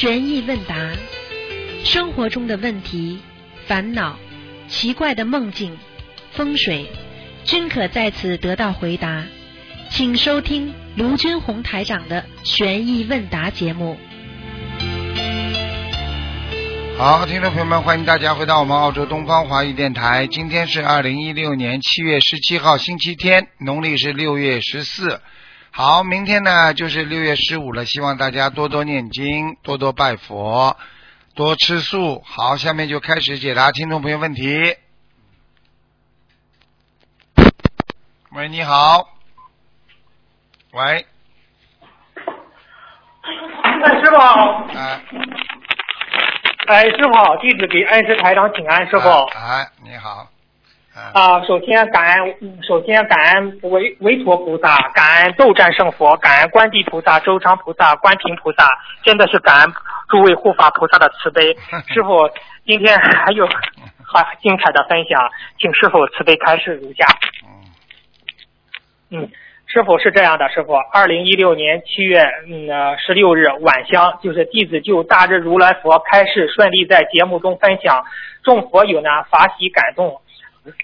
悬疑问答，生活中的问题、烦恼、奇怪的梦境、风水，均可在此得到回答。请收听卢军红台长的悬疑问答节目。好，听众朋友们，欢迎大家回到我们澳洲东方华语电台。今天是二零一六年七月十七号，星期天，农历是六月十四。好，明天呢就是六月十五了，希望大家多多念经，多多拜佛，多吃素。好，下面就开始解答听众朋友问题。喂，你好。喂，哎，师傅好。哎，哎，师傅好，弟子给恩师台长请安，师傅。哎，你好。哎啊，首先感恩，嗯首先感恩维维陀菩萨，感恩斗战胜佛，感恩观地菩萨、周昌菩萨、观平菩萨，真的是感恩诸位护法菩萨的慈悲。师傅，今天还有 很精彩的分享，请师傅慈悲开示如下。嗯嗯，师傅是这样的，师傅，二零一六年七月嗯呃十六日晚香，就是弟子就大日如来佛开示顺利在节目中分享，众佛友呢法喜感动，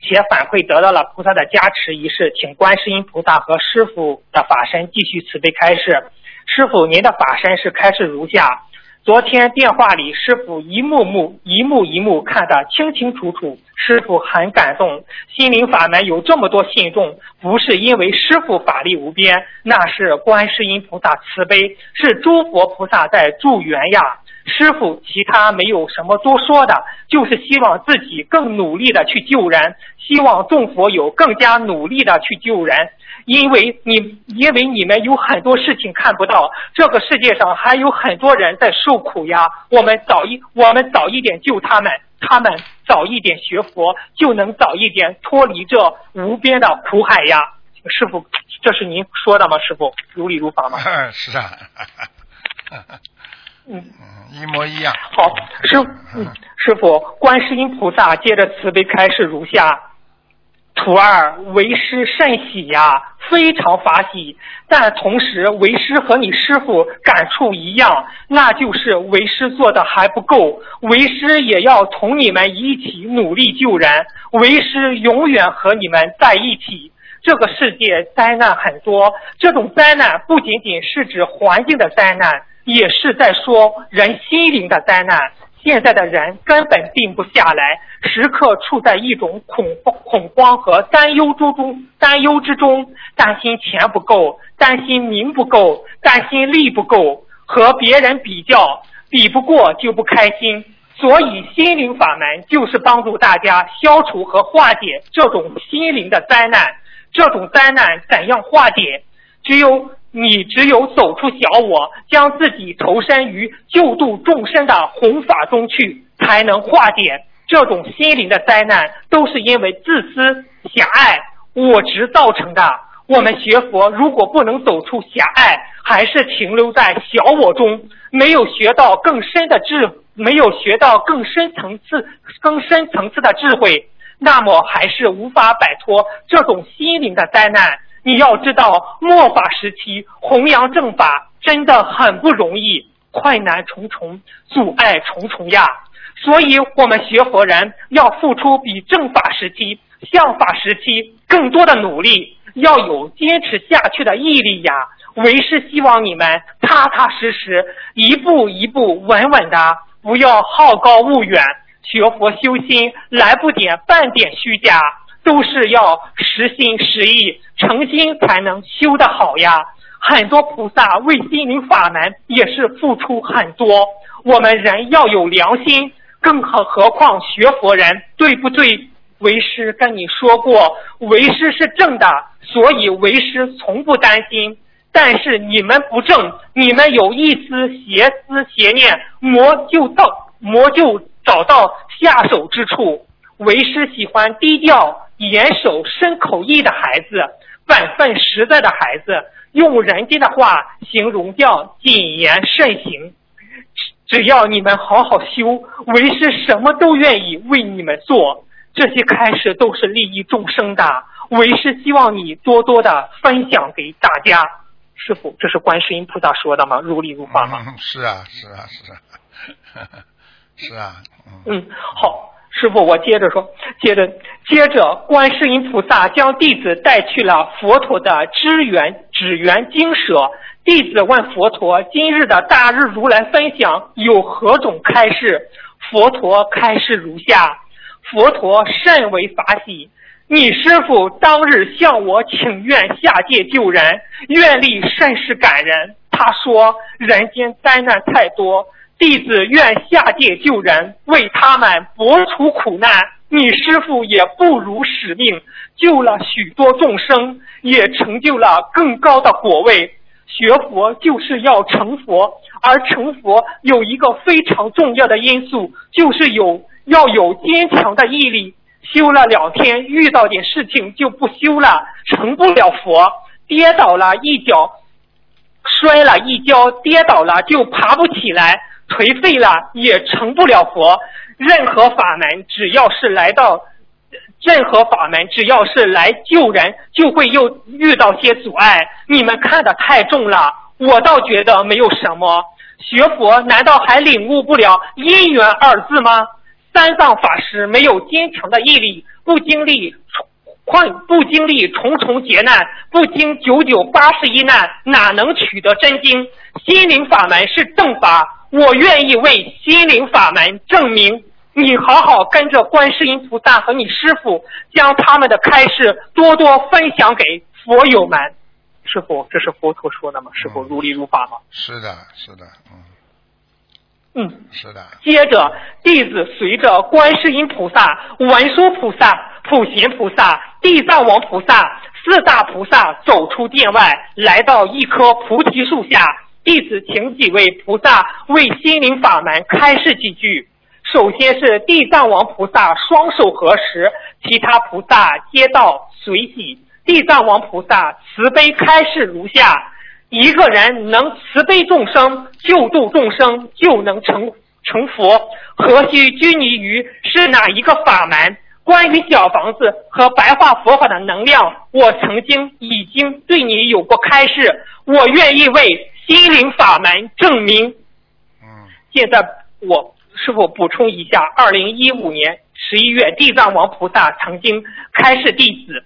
且反馈得到了菩萨的加持一事，请观世音菩萨和师傅的法身继续慈悲开示。师傅，您的法身是开示如下。昨天电话里，师傅一幕幕、一幕一幕看得清清楚楚，师傅很感动。心灵法门有这么多信众，不是因为师傅法力无边，那是观世音菩萨慈悲，是诸佛菩萨在助缘呀。师傅其他没有什么多说的，就是希望自己更努力的去救人，希望众佛友更加努力的去救人。因为你，因为你们有很多事情看不到，这个世界上还有很多人在受苦呀。我们早一，我们早一点救他们，他们早一点学佛，就能早一点脱离这无边的苦海呀。师傅，这是您说的吗？师傅，如理如法吗？是啊。嗯。嗯，一模一样。好，师嗯，师傅，观世音菩萨接着慈悲开示如下：徒儿为师甚喜呀，非常法喜。但同时，为师和你师傅感触一样，那就是为师做的还不够，为师也要同你们一起努力救人，为师永远和你们在一起。这个世界灾难很多，这种灾难不仅仅是指环境的灾难。也是在说人心灵的灾难。现在的人根本定不下来，时刻处在一种恐慌、恐慌和担忧之中，担忧之中，担心钱不够，担心名不够，担心利不够，和别人比较，比不过就不开心。所以心灵法门就是帮助大家消除和化解这种心灵的灾难。这种灾难怎样化解？只有。你只有走出小我，将自己投身于救度众生的弘法中去，才能化解这种心灵的灾难。都是因为自私、狭隘、我执造成的。我们学佛如果不能走出狭隘，还是停留在小我中，没有学到更深的智，没有学到更深层次、更深层次的智慧，那么还是无法摆脱这种心灵的灾难。你要知道，末法时期弘扬正法真的很不容易，困难重重，阻碍重重呀。所以，我们学佛人要付出比正法时期、相法时期更多的努力，要有坚持下去的毅力呀。为师希望你们踏踏实实，一步一步稳稳的，不要好高骛远。学佛修心，来不点半点虚假。都是要实心实意、诚心才能修得好呀。很多菩萨为心灵法门也是付出很多。我们人要有良心，更何何况学佛人，对不对？为师跟你说过，为师是正的，所以为师从不担心。但是你们不正，你们有一丝邪思邪念，魔就到魔就找到下手之处。为师喜欢低调、严守、身口意的孩子，本分实在的孩子。用人间的话形容叫谨言慎行。只只要你们好好修，为师什么都愿意为你们做。这些开始都是利益众生的，为师希望你多多的分享给大家。师傅，这是观世音菩萨说的吗？如理如法吗？嗯，是啊，是啊，是啊，是啊，嗯，嗯，好，师傅，我接着说，接着接着，观世音菩萨将弟子带去了佛陀的支援指缘精舍。弟子问佛陀：“今日的大日如来分享有何种开示？”佛陀开示如下：佛陀甚为法喜。你师傅当日向我请愿下界救人，愿力甚是感人。他说：“人间灾难太多，弟子愿下界救人，为他们博除苦难。你师傅也不辱使命，救了许多众生，也成就了更高的果位。学佛就是要成佛，而成佛有一个非常重要的因素，就是有要有坚强的毅力。”修了两天，遇到点事情就不修了，成不了佛。跌倒了一脚，摔了一跤，跌倒了就爬不起来，颓废了也成不了佛。任何法门，只要是来到，任何法门只要是来救人，就会又遇到些阻碍。你们看得太重了，我倒觉得没有什么。学佛难道还领悟不了因缘二字吗？三藏法师没有坚强的毅力，不经历困，不经历重重劫难，不经九九八十一难，哪能取得真经？心灵法门是正法，我愿意为心灵法门证明。你好好跟着观世音菩萨和你师傅，将他们的开示多多分享给佛友们。师傅，这是佛陀说的吗？师傅如理如法吗？是的，是的，嗯。嗯，是的。接着，弟子随着观世音菩萨、文殊菩萨、普贤菩萨、地藏王菩萨四大菩萨走出殿外，来到一棵菩提树下。弟子请几位菩萨为心灵法门开示几句。首先是地藏王菩萨双手合十，其他菩萨皆道随喜。地藏王菩萨慈悲开示如下。一个人能慈悲众生、救度众生，就能成成佛。何须拘泥于是哪一个法门？关于小房子和白话佛法的能量，我曾经已经对你有过开示。我愿意为心灵法门证明。嗯。现在我是否补充一下？二零一五年十一月，地藏王菩萨曾经开示弟子。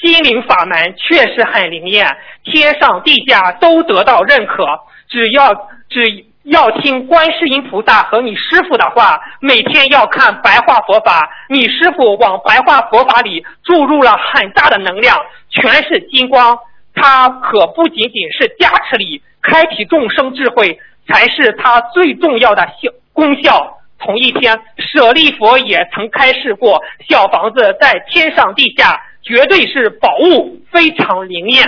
心灵法门确实很灵验，天上地下都得到认可。只要只要听观世音菩萨和你师傅的话，每天要看白话佛法。你师傅往白话佛法里注入了很大的能量，全是金光。他可不仅仅是加持力，开启众生智慧才是它最重要的效功效。同一天，舍利佛也曾开示过，小房子在天上地下。绝对是宝物，非常灵验。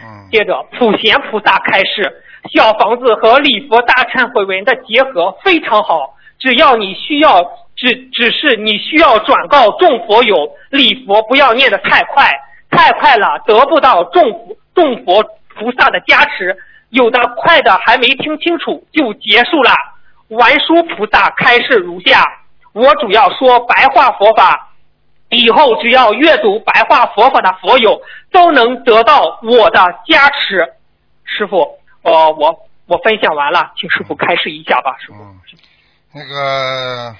嗯。接着，普贤菩萨开示，小房子和礼佛大忏悔文的结合非常好。只要你需要，只只是你需要转告众佛友，礼佛不要念得太快，太快了得不到众众佛菩萨的加持。有的快的还没听清楚就结束了。文殊菩萨开示如下：我主要说白话佛法。以后只要阅读白话佛法的佛友都能得到我的加持。师傅，呃，我我分享完了，请师傅开示一下吧，师傅。那个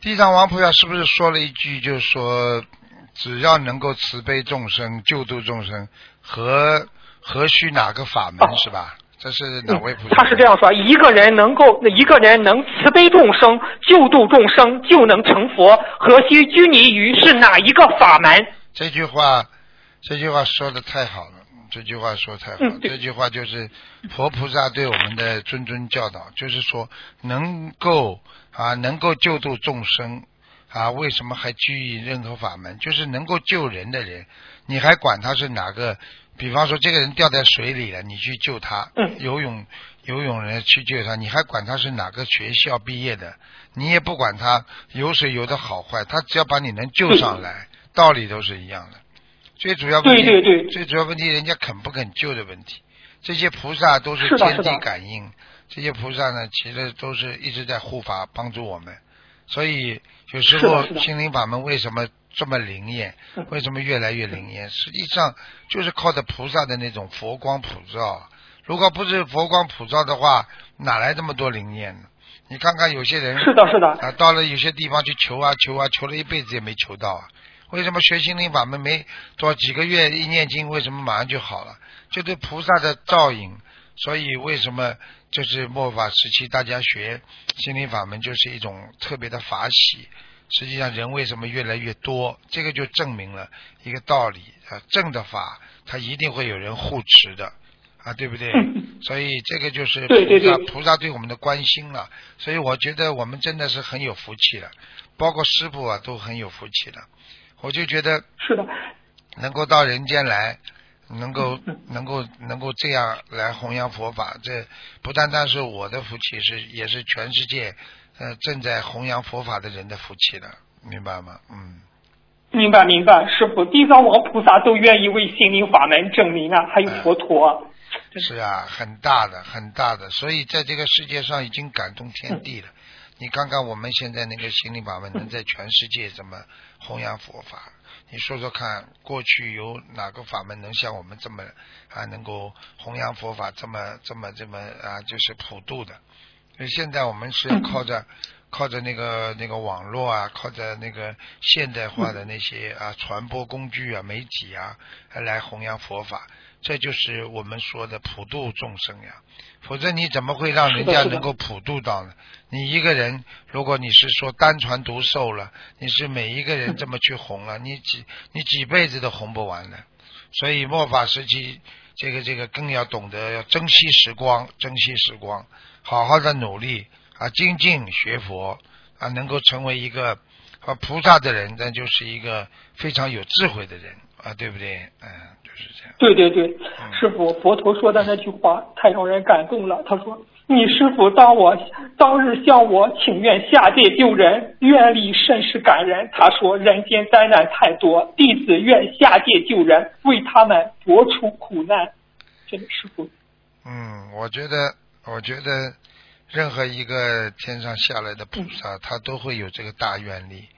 地藏王菩萨是不是说了一句，就是说，只要能够慈悲众生、救度众生，何何须哪个法门，是吧？这是哪位菩萨？他是这样说：一个人能够，一个人能慈悲众生、救度众生，就能成佛。何须拘泥于是哪一个法门？这句话，这句话说的太好了。这句话说太好。这句话就是佛菩萨对我们的谆谆教导，就是说能够啊，能够救度众生啊，为什么还拘于任何法门？就是能够救人的人，你还管他是哪个？比方说，这个人掉在水里了，你去救他，游泳游泳人去救他，你还管他是哪个学校毕业的？你也不管他游水游的好坏，他只要把你能救上来，道理都是一样的。最主要问题，最主要问题，人家肯不肯救的问题。这些菩萨都是天地感应，这些菩萨呢，其实都是一直在护法帮助我们。所以有时候心灵法门为什么这么灵验？嗯为什么越来越灵验？实际上就是靠着菩萨的那种佛光普照。如果不是佛光普照的话，哪来这么多灵验呢？你看看有些人是的，是的，啊，到了有些地方去求啊求啊，求了一辈子也没求到啊。为什么学心灵法门没多几个月一念经，为什么马上就好了？就对菩萨的照应。所以为什么就是末法时期大家学心灵法门就是一种特别的法喜？实际上人为什么越来越多？这个就证明了一个道理啊，正的法它一定会有人护持的啊，对不对？所以这个就是菩萨菩萨对我们的关心了。所以我觉得我们真的是很有福气了，包括师傅啊都很有福气了。我就觉得是的，能够到人间来，能够嗯 能够能够这样来弘扬佛法，这不单单是我的福气，是也是全世界呃正在弘扬佛法的人的福气了，明白吗？嗯，明白明白，师傅，地藏王菩萨都愿意为心灵法门证明啊，还有佛陀。对是啊，很大的很大的，所以在这个世界上已经感动天地了。你看看我们现在那个心灵法门能在全世界怎么弘扬佛法？你说说看，过去有哪个法门能像我们这么啊能够弘扬佛法这么这么这么啊就是普度的？所以现在我们是靠着靠着那个那个网络啊，靠着那个现代化的那些啊传播工具啊、媒体啊来弘扬佛法，这就是我们说的普度众生呀。否则你怎么会让人家能够普度到呢？你一个人，如果你是说单传独授了，你是每一个人这么去红了，你几你几辈子都红不完的。所以末法时期，这个这个更要懂得要珍惜时光，珍惜时光，好好的努力啊，精进学佛啊，能够成为一个啊菩萨的人，那就是一个非常有智慧的人啊，对不对？嗯，就是这样。对对对，嗯师傅，佛陀说的那句话太让人感动了。他说：“你师傅当我当日向我请愿下界救人，愿力甚是感人。他说人间灾难太多，弟子愿下界救人，为他们拨除苦难。”真的，师傅，嗯，我觉得，我觉得任何一个天上下来的菩萨，他都会有这个大愿力，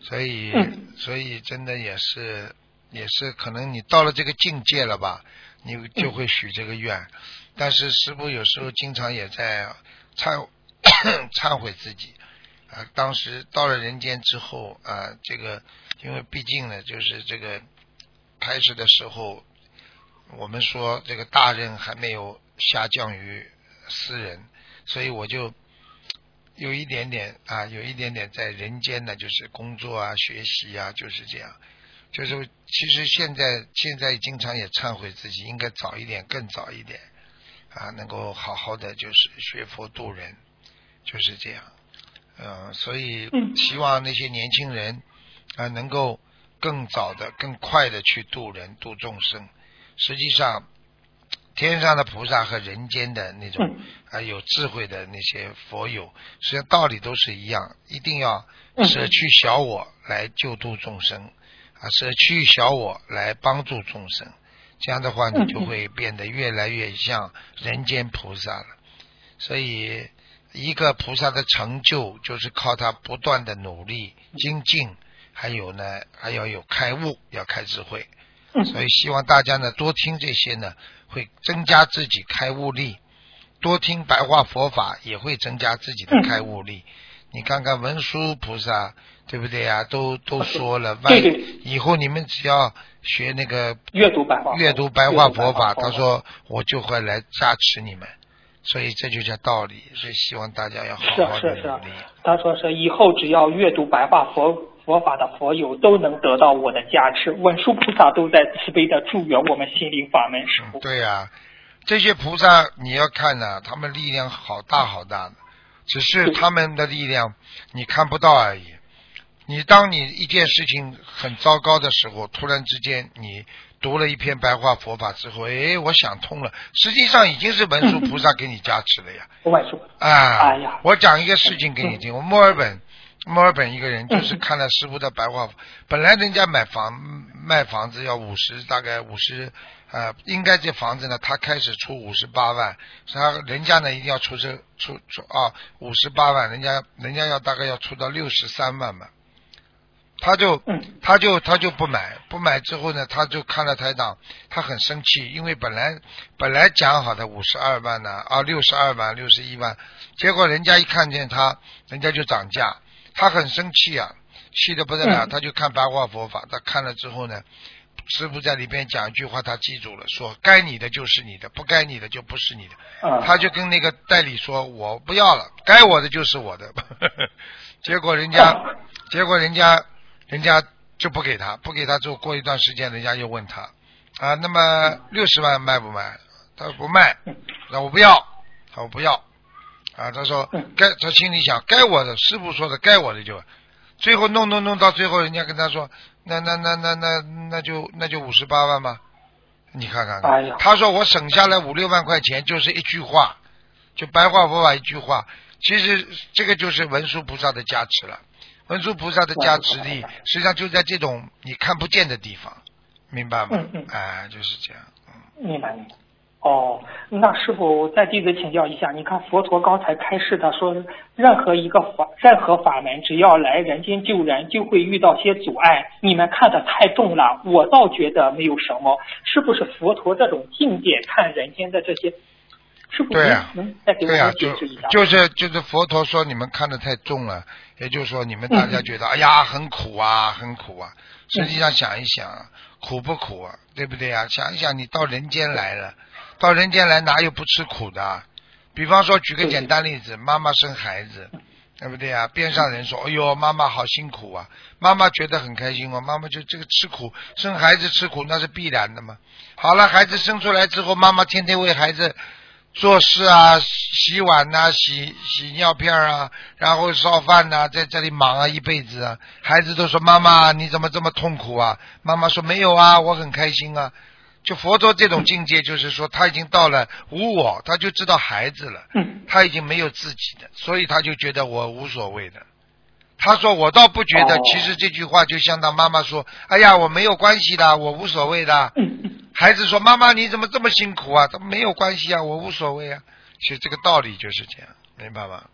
所以，嗯所以真的也是，也是可能你到了这个境界了吧，你就会许这个愿。但是师傅有时候经常也在忏 忏悔自己啊，当时到了人间之后啊，这个因为毕竟呢，就是这个开始的时候，我们说这个大任还没有下降于私人，所以我就有一点点啊，有一点点在人间呢，就是工作啊、学习啊，就是这样。就是其实现在现在经常也忏悔自己，应该早一点，更早一点啊，能够好好的就是学佛度人，就是这样。嗯，所以嗯希望那些年轻人啊，能够更早的、更快的去度人、度众生。实际上，天上的菩萨和人间的那种嗯啊有智慧的那些佛友，实际上道理都是一样，一定要嗯舍去小我来救度众生，啊，舍去小我来帮助众生。这样的话，你就会变得越来越像人间菩萨了。所以，一个菩萨的成就，就是靠他不断的努力精进，还有呢，还要有开悟，要开智慧。嗯所以希望大家呢多听这些呢，会增加自己开悟力；多听白话佛法也会增加自己的开悟力。你看看文殊菩萨，对不对呀、都都说了，万以后你们只要学那个阅读白话，阅读白话佛法，他说我就会来加持你们，所以这就叫道理。所以希望大家要好好是啊是啊的努力。他说是以后只要阅读白话佛佛法的佛友都能得到我的加持，文殊菩萨都在慈悲的祝愿我们心灵法门师傅。对呀、这些菩萨你要看呐、他们力量好大好大的，只是他们的力量你看不到而已。你当你一件事情很糟糕的时候，突然之间你读了一篇白话佛法之后，哎，我想通了，实际上已经是文殊菩萨给你加持了呀。文殊，啊，哎呀我讲一个事情给你听。我墨尔本，墨尔本一个人就是看了师傅的白话，本来人家买房卖房子要五十，大概五十，呃，应该这房子呢，他开始出五十八万，他人家呢一定要出这出出啊五十八万，人家人家要大概要出到六十三万嘛。他就嗯他就他就不买，不买之后呢，他就看了台长，他很生气，因为本来本来讲好的五十二万呢，啊六十二万、六十一万，结果人家一看见他，人家就涨价，他很生气啊，气得不得了，嗯他就看八卦佛法，他看了之后呢，师傅在里边讲一句话，他记住了，说该你的就是你的，不该你的就不是你的。嗯，他就跟那个代理说：“我不要了，该我的就是我的。”结果人家，结果人家，人家就不给他，不给他之后，过一段时间，人家又问他啊，那么六十万卖不卖？他说不卖，那我不要，他说我不要啊，他说嗯该，他心里想该我的，师傅说的该我的就，最后弄弄弄到最后，人家跟他说，那那那那那那就那就五十八万吧。你看看看，哎他说我省下来五六万块钱，就是一句话，就白话佛法一句话。其实这个就是文殊菩萨的加持了，文殊菩萨的加持力，实际上就在这种你看不见的地方，明白吗？嗯嗯哎，就是这样。明白明白。哦，那师傅再弟子请教一下，你看佛陀刚才开示的说，任何一个法任何法门，只要来人间救人，就会遇到些阻碍。你们看的太重了，我倒觉得没有什么，是不是佛陀这种境界看人间的这些？师傅，对呀您能再给我对呀、就是就是佛陀说你们看的太重了，也就是说你们大家觉得、哎呀很苦啊很苦啊，实际上想一想啊，苦不苦啊，对不对啊？想一想你到人间来了，到人间来哪有不吃苦的啊？比方说举个简单例子，妈妈生孩子。对不对啊？边上人说：“哎呦，妈妈好辛苦啊！”妈妈觉得很开心哦，妈妈就这个吃苦，生孩子吃苦那是必然的嘛。好了，孩子生出来之后，妈妈天天为孩子做事啊，洗碗呐、洗洗尿片啊，然后烧饭呐、在这里忙啊一辈子啊。孩子都说：“妈妈，你怎么这么痛苦啊？”妈妈说：“没有啊，我很开心啊。”就佛陀这种境界，就是说他已经到了无我，他就知道孩子了。嗯他已经没有自己的，所以他就觉得我无所谓的。他说我倒不觉得，哦其实这句话就相当妈妈说：“哎呀，我没有关系的，我无所谓的。嗯嗯，”孩子说：“妈妈你怎么这么辛苦啊？”他没有关系啊，我无所谓啊。其实这个道理就是这样，明白吗？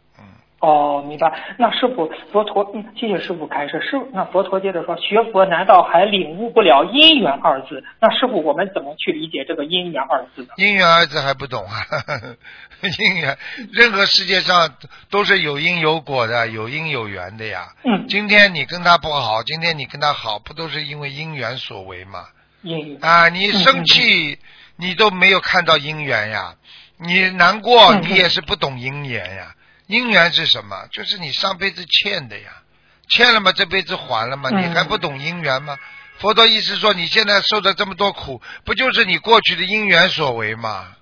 嗯，哦，明白。那师傅，佛陀，嗯，谢谢师傅开示。师，那佛陀接着说，学佛难道还领悟不了因缘二字？那师傅，我们怎么去理解这个因缘二字呢？因缘二字还不懂啊？因缘，任何世界上都是有因有果的，有因有缘的呀。嗯，今天你跟他不好，今天你跟他好，不都是因为因缘所为吗？因缘。啊，你生气，你都没有看到因缘呀；你难过，你也是不懂因缘呀。因缘是什么？就是你上辈子欠的呀，欠了嘛，这辈子还了嘛，嗯你还不懂因缘吗？佛陀意思说，你现在受的这么多苦，不就是你过去的因缘所为吗？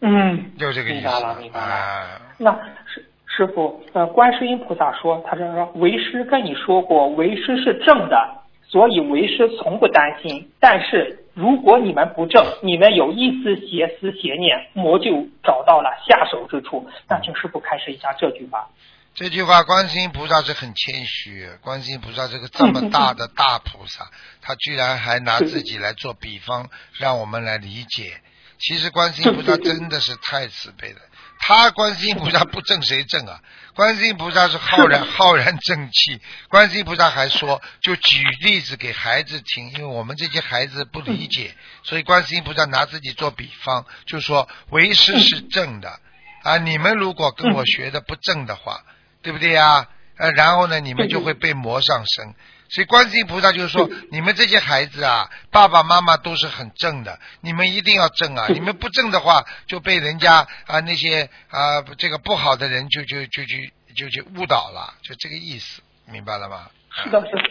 嗯，就这个意思。明白了，明白了。啊，那师师傅，呃，观世音菩萨说，他是说为师跟你说过，为师是正的，所以为师从不担心。但是如果你们不正，你们有一丝邪思邪念，魔就找到了下手之处。那请师傅开示一下这句话。这句话，观世音菩萨是很谦虚。观世音菩萨这个这么 大的大菩萨，他居然还拿自己来做比方，让我们来理解。其实观世音菩萨真的是太慈悲了。他观世音菩萨不正谁正啊？观世音菩萨是浩然浩然正气。观世音菩萨还说，就举例子给孩子听，因为我们这些孩子不理解，所以观世音菩萨拿自己做比方，就说为师是正的啊，你们如果跟我学的不正的话。对不对呀？呃，然后呢，你们就会被魔上身。所以观世音菩萨就是说，你们这些孩子啊，爸爸妈妈都是很正的，你们一定要正啊！你们不正的话，就被人家啊那些啊这个不好的人就就就就就就误导了，就这个意思，明白了吗？是的，是的。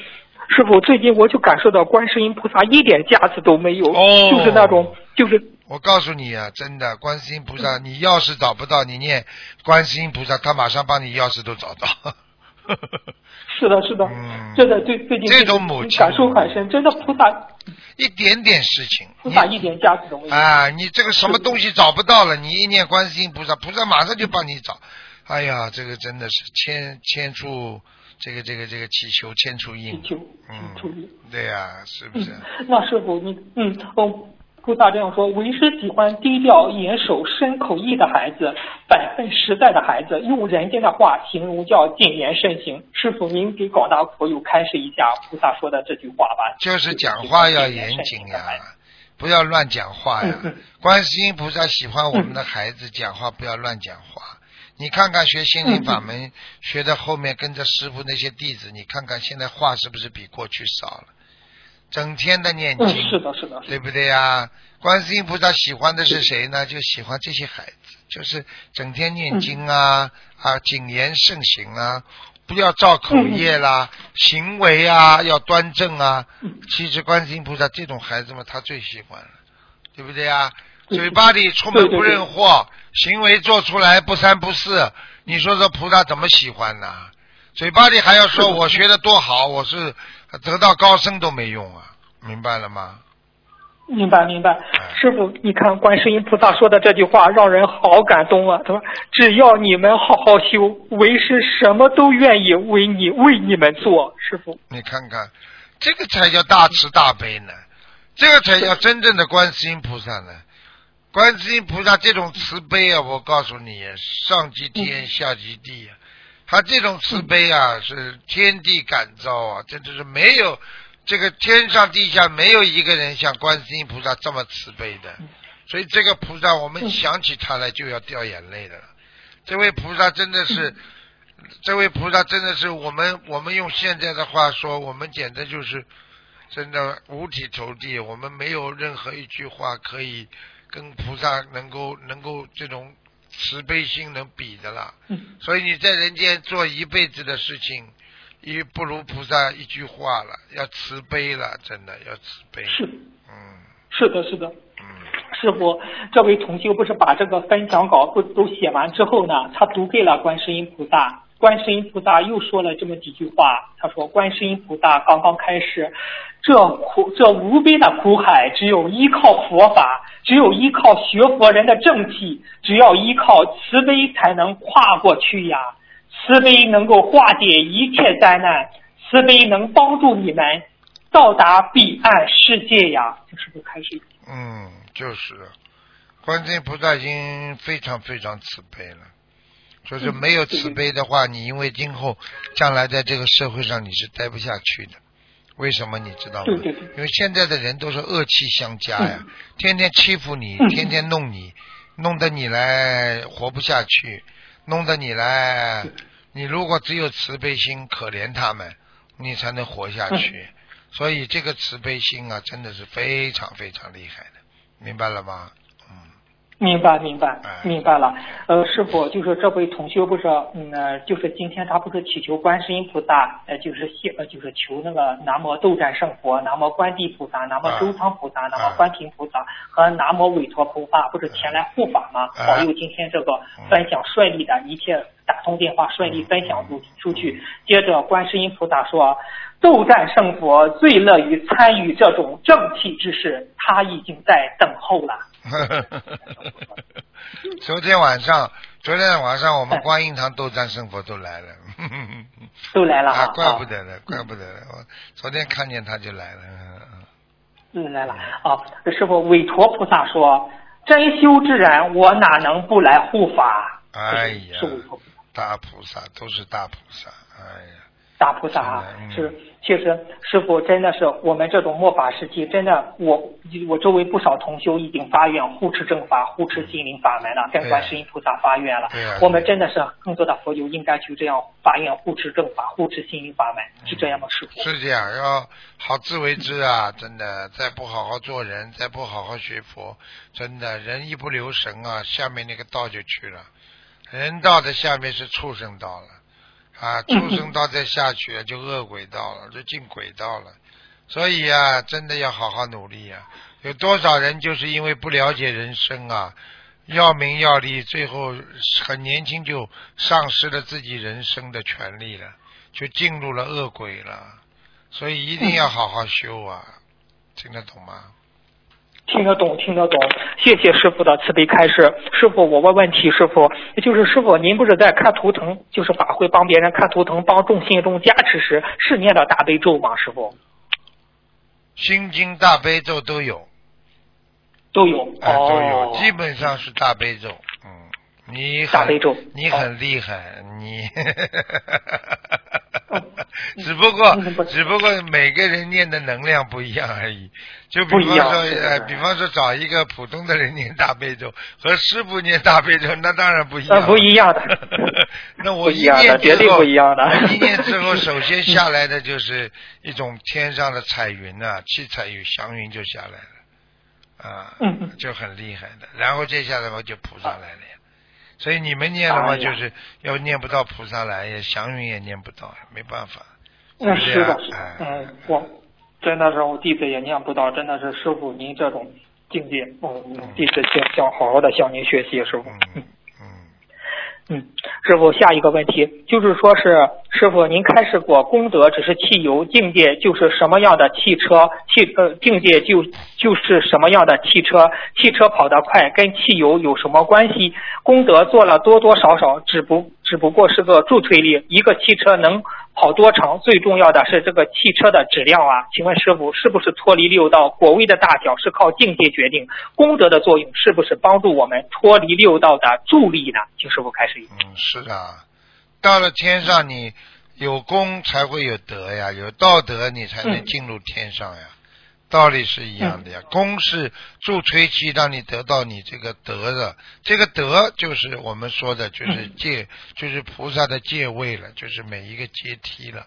师傅，最近我就感受到观世音菩萨一点架子都没有，哦就是那种，就是我告诉你啊，真的，观世音菩萨，你钥匙找不到，你念观世音菩萨，他马上帮你钥匙都找到。是的，是的，嗯真的最最近这种母亲感受很深，真的菩萨一点点事情，你菩萨一点价值都没有。啊，你这个什么东西找不到了，你一念观世音菩萨，菩萨马上就帮你找。哎呀，这个真的是千千处这个这个这个祈求千处应祈，求嗯对呀、是不是？嗯，那师傅你嗯哦，菩萨这样说：为师喜欢低调、严守、深口意的孩子，本分实在的孩子，用人间的话形容叫谨言慎行。师傅，您给广大佛友开示一下菩萨说的这句话吧。就是讲话要严谨呀，不要乱讲话呀。观世音菩萨喜欢我们的孩子讲话不要乱讲话。你看看学心灵法门学的后面跟着师傅那些弟子，你看看现在话是不是比过去少了？整天的念经，是的，是的，对不对呀？观世音菩萨喜欢的是谁呢？就喜欢这些孩子，就是整天念经啊啊，谨言慎行啊，不要造口业啦，行为啊要端正啊。其实观世音菩萨这种孩子嘛他最喜欢了，对不对呀？嘴巴里出门不认货，行为做出来不三不四，你说这菩萨怎么喜欢呢？嘴巴里还要说我学的多好，我是得道高僧都没用啊，明白了吗？明白明白，师傅，你看观世音菩萨说的这句话让人好感动啊！他说：“只要你们好好修，为师什么都愿意为你为你们做。”师傅，你看看，这个才叫大慈大悲呢，这个才叫真正的观世音菩萨呢。观世音菩萨这种慈悲啊，我告诉你，上及天，下及地啊，他这种慈悲啊，是天地感召啊，这就是没有。这个天上地下没有一个人像观世音菩萨这么慈悲的，所以这个菩萨我们想起他来就要掉眼泪的。这位菩萨真的是，这位菩萨真的是我们我们用现在的话说，我们简直就是真的五体投地，我们没有任何一句话可以跟菩萨能够能够这种慈悲心能比的了。所以你在人间做一辈子的事情。也不如菩萨一句话了，要慈悲了，真的要慈悲。是，嗯，是的，是的。嗯，师傅，这位同修不是把这个分享稿不都写完之后呢？他读给了观世音菩萨，观世音菩萨又说了这么几句话。他说：“观世音菩萨刚刚开始，这苦这无边的苦海，只有依靠佛法，只有依靠学佛人的正气，只要依靠慈悲才能跨过去呀。”慈悲能够化解一切灾难，慈悲能帮助你们到达彼岸世界呀！就是不开始。嗯，就是，观世音菩萨已经非常非常慈悲了。就是没有慈悲的话，你因为今后将来在这个社会上你是待不下去的。为什么你知道吗？对对对。因为现在的人都是恶气相加呀，天天欺负你，天天弄你，弄得你来活不下去，弄得你来。你如果只有慈悲心，可怜他们，你才能活下去。所以这个慈悲心啊，真的是非常非常厉害的，明白了吗？嗯，明白明白明白了。呃，师傅，就是这位同学不是，嗯，就是今天他不是祈求观世音菩萨，呃，就是谢，呃，就是求那个南无斗战胜佛，南无观地菩萨，南无周仓菩萨，南无观平菩萨和南无韦陀菩萨，不是前来护法吗？保佑今天这个分享顺利的一切。打通电话顺利分享出出去，接着观世音菩萨说：“斗战胜佛最乐于参与这种正气之事，他已经在等候了。” 昨天晚上，昨天晚上我们观音堂斗战胜佛都来了，都来了啊！怪不得了，怪不得了！我昨天看见他就来了。嗯，来了啊！师傅，韦陀菩萨说：“真修之人，我哪能不来护法？”哎呀！大菩萨都是大菩萨，哎呀，大菩萨啊，是，其实师傅真的是我们这种末法时期，真的，我我周围不少同修已经发愿护持正法、护持心灵法门了，跟观世音菩萨发愿了。我们真的是更多的佛友应该去这样发愿护持正法、护持心灵法门，是这样吗？师傅是这样，要好自为之啊！真的，再不好好做人，再不好好学佛，真的人一不留神啊，下面那个道就去了。人道的下面是畜生道了，啊，畜生道再下去就恶鬼道了，就进鬼道了。所以啊，真的要好好努力呀。有多少人就是因为不了解人生啊，要名要利，最后很年轻就丧失了自己人生的权利了，就进入了恶鬼了。所以一定要好好修啊，听得懂吗？听得懂，听得懂，谢谢师傅的慈悲开示。师傅，我问问题，师傅，就是师傅，您不是在看图腾，就是法会帮别人看图腾，帮众信众加持时，是念的大悲咒吗？师傅，心经、大悲咒都有。都有，啊，都有，哦基本上是大悲咒。嗯，你很大悲咒你哦很厉害，你哦。只不过只不过每个人念的能量不一样而已。就比方说，呃，比方说找一个普通的人念大悲咒和师傅念大悲咒，那当然不一样。那不一样的 那我一念之绝对后不一样的一念之后，首先下来的就是一种天上的彩云呐、七彩云、祥云就下来了，啊，就很厉害的。然后接下来我就扑上来了呀。所以你们念了嘛，哎呀。就是要念不到菩萨来也，祥云也念不到，没办法。嗯，是是的，嗯，我真的是我弟子也念不到，真的是师傅您这种境界，嗯，弟子想想好好的向您学习，师傅。嗯嗯，嗯，师傅，下一个问题就是说是师傅，您开示过，功德只是汽油，境界就是什么样的汽车，汽呃境界就就是什么样的汽车，汽车跑得快跟汽油有什么关系？功德做了多多少少，只不只不过是个助推力，一个汽车能跑多长，最重要的是这个汽车的质量啊。请问师傅，是不是脱离六道，果位的大小是靠境界决定？功德的作用是不是帮助我们脱离六道的助力呢？请师傅开始。嗯，是啊，到了天上你有功才会有德呀，有道德你才能嗯。进入天上呀，道理是一样的呀。功是助推器，让你得到你这个德的，这个德就是我们说的，就是嗯。界，就是菩萨的戒位了，就是每一个阶梯了，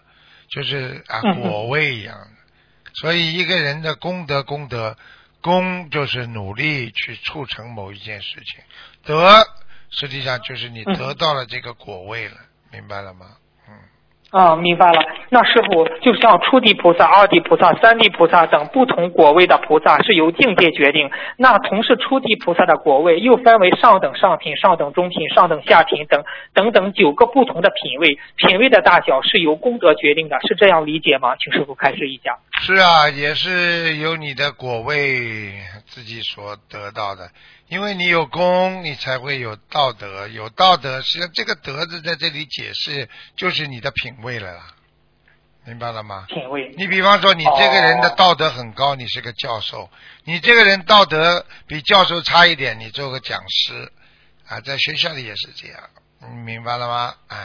就是啊果位一样的。所以一个人的功德，功德，功就是努力去促成某一件事情，德实际上就是你嗯。得到了这个果位了，明白了吗？嗯，啊，明白了。那师傅，就像初地菩萨、二地菩萨、三地菩萨等不同果位的菩萨是由境界决定。那同是初地菩萨的果位，又分为上等上品、上等中品、上等下品等等等九个不同的品位。品位的大小是由功德决定的，是这样理解吗？请师傅开示一下。是啊，也是有你的果位自己所得到的，因为你有功，你才会有道德，有道德，实际上这个德字在这里解释就是你的品位了啦，明白了吗？品位。你比方说，你这个人的哦道德很高，你是个教授；你这个人道德比教授差一点，你做个讲师。啊，在学校里也是这样，你明白了吗？啊，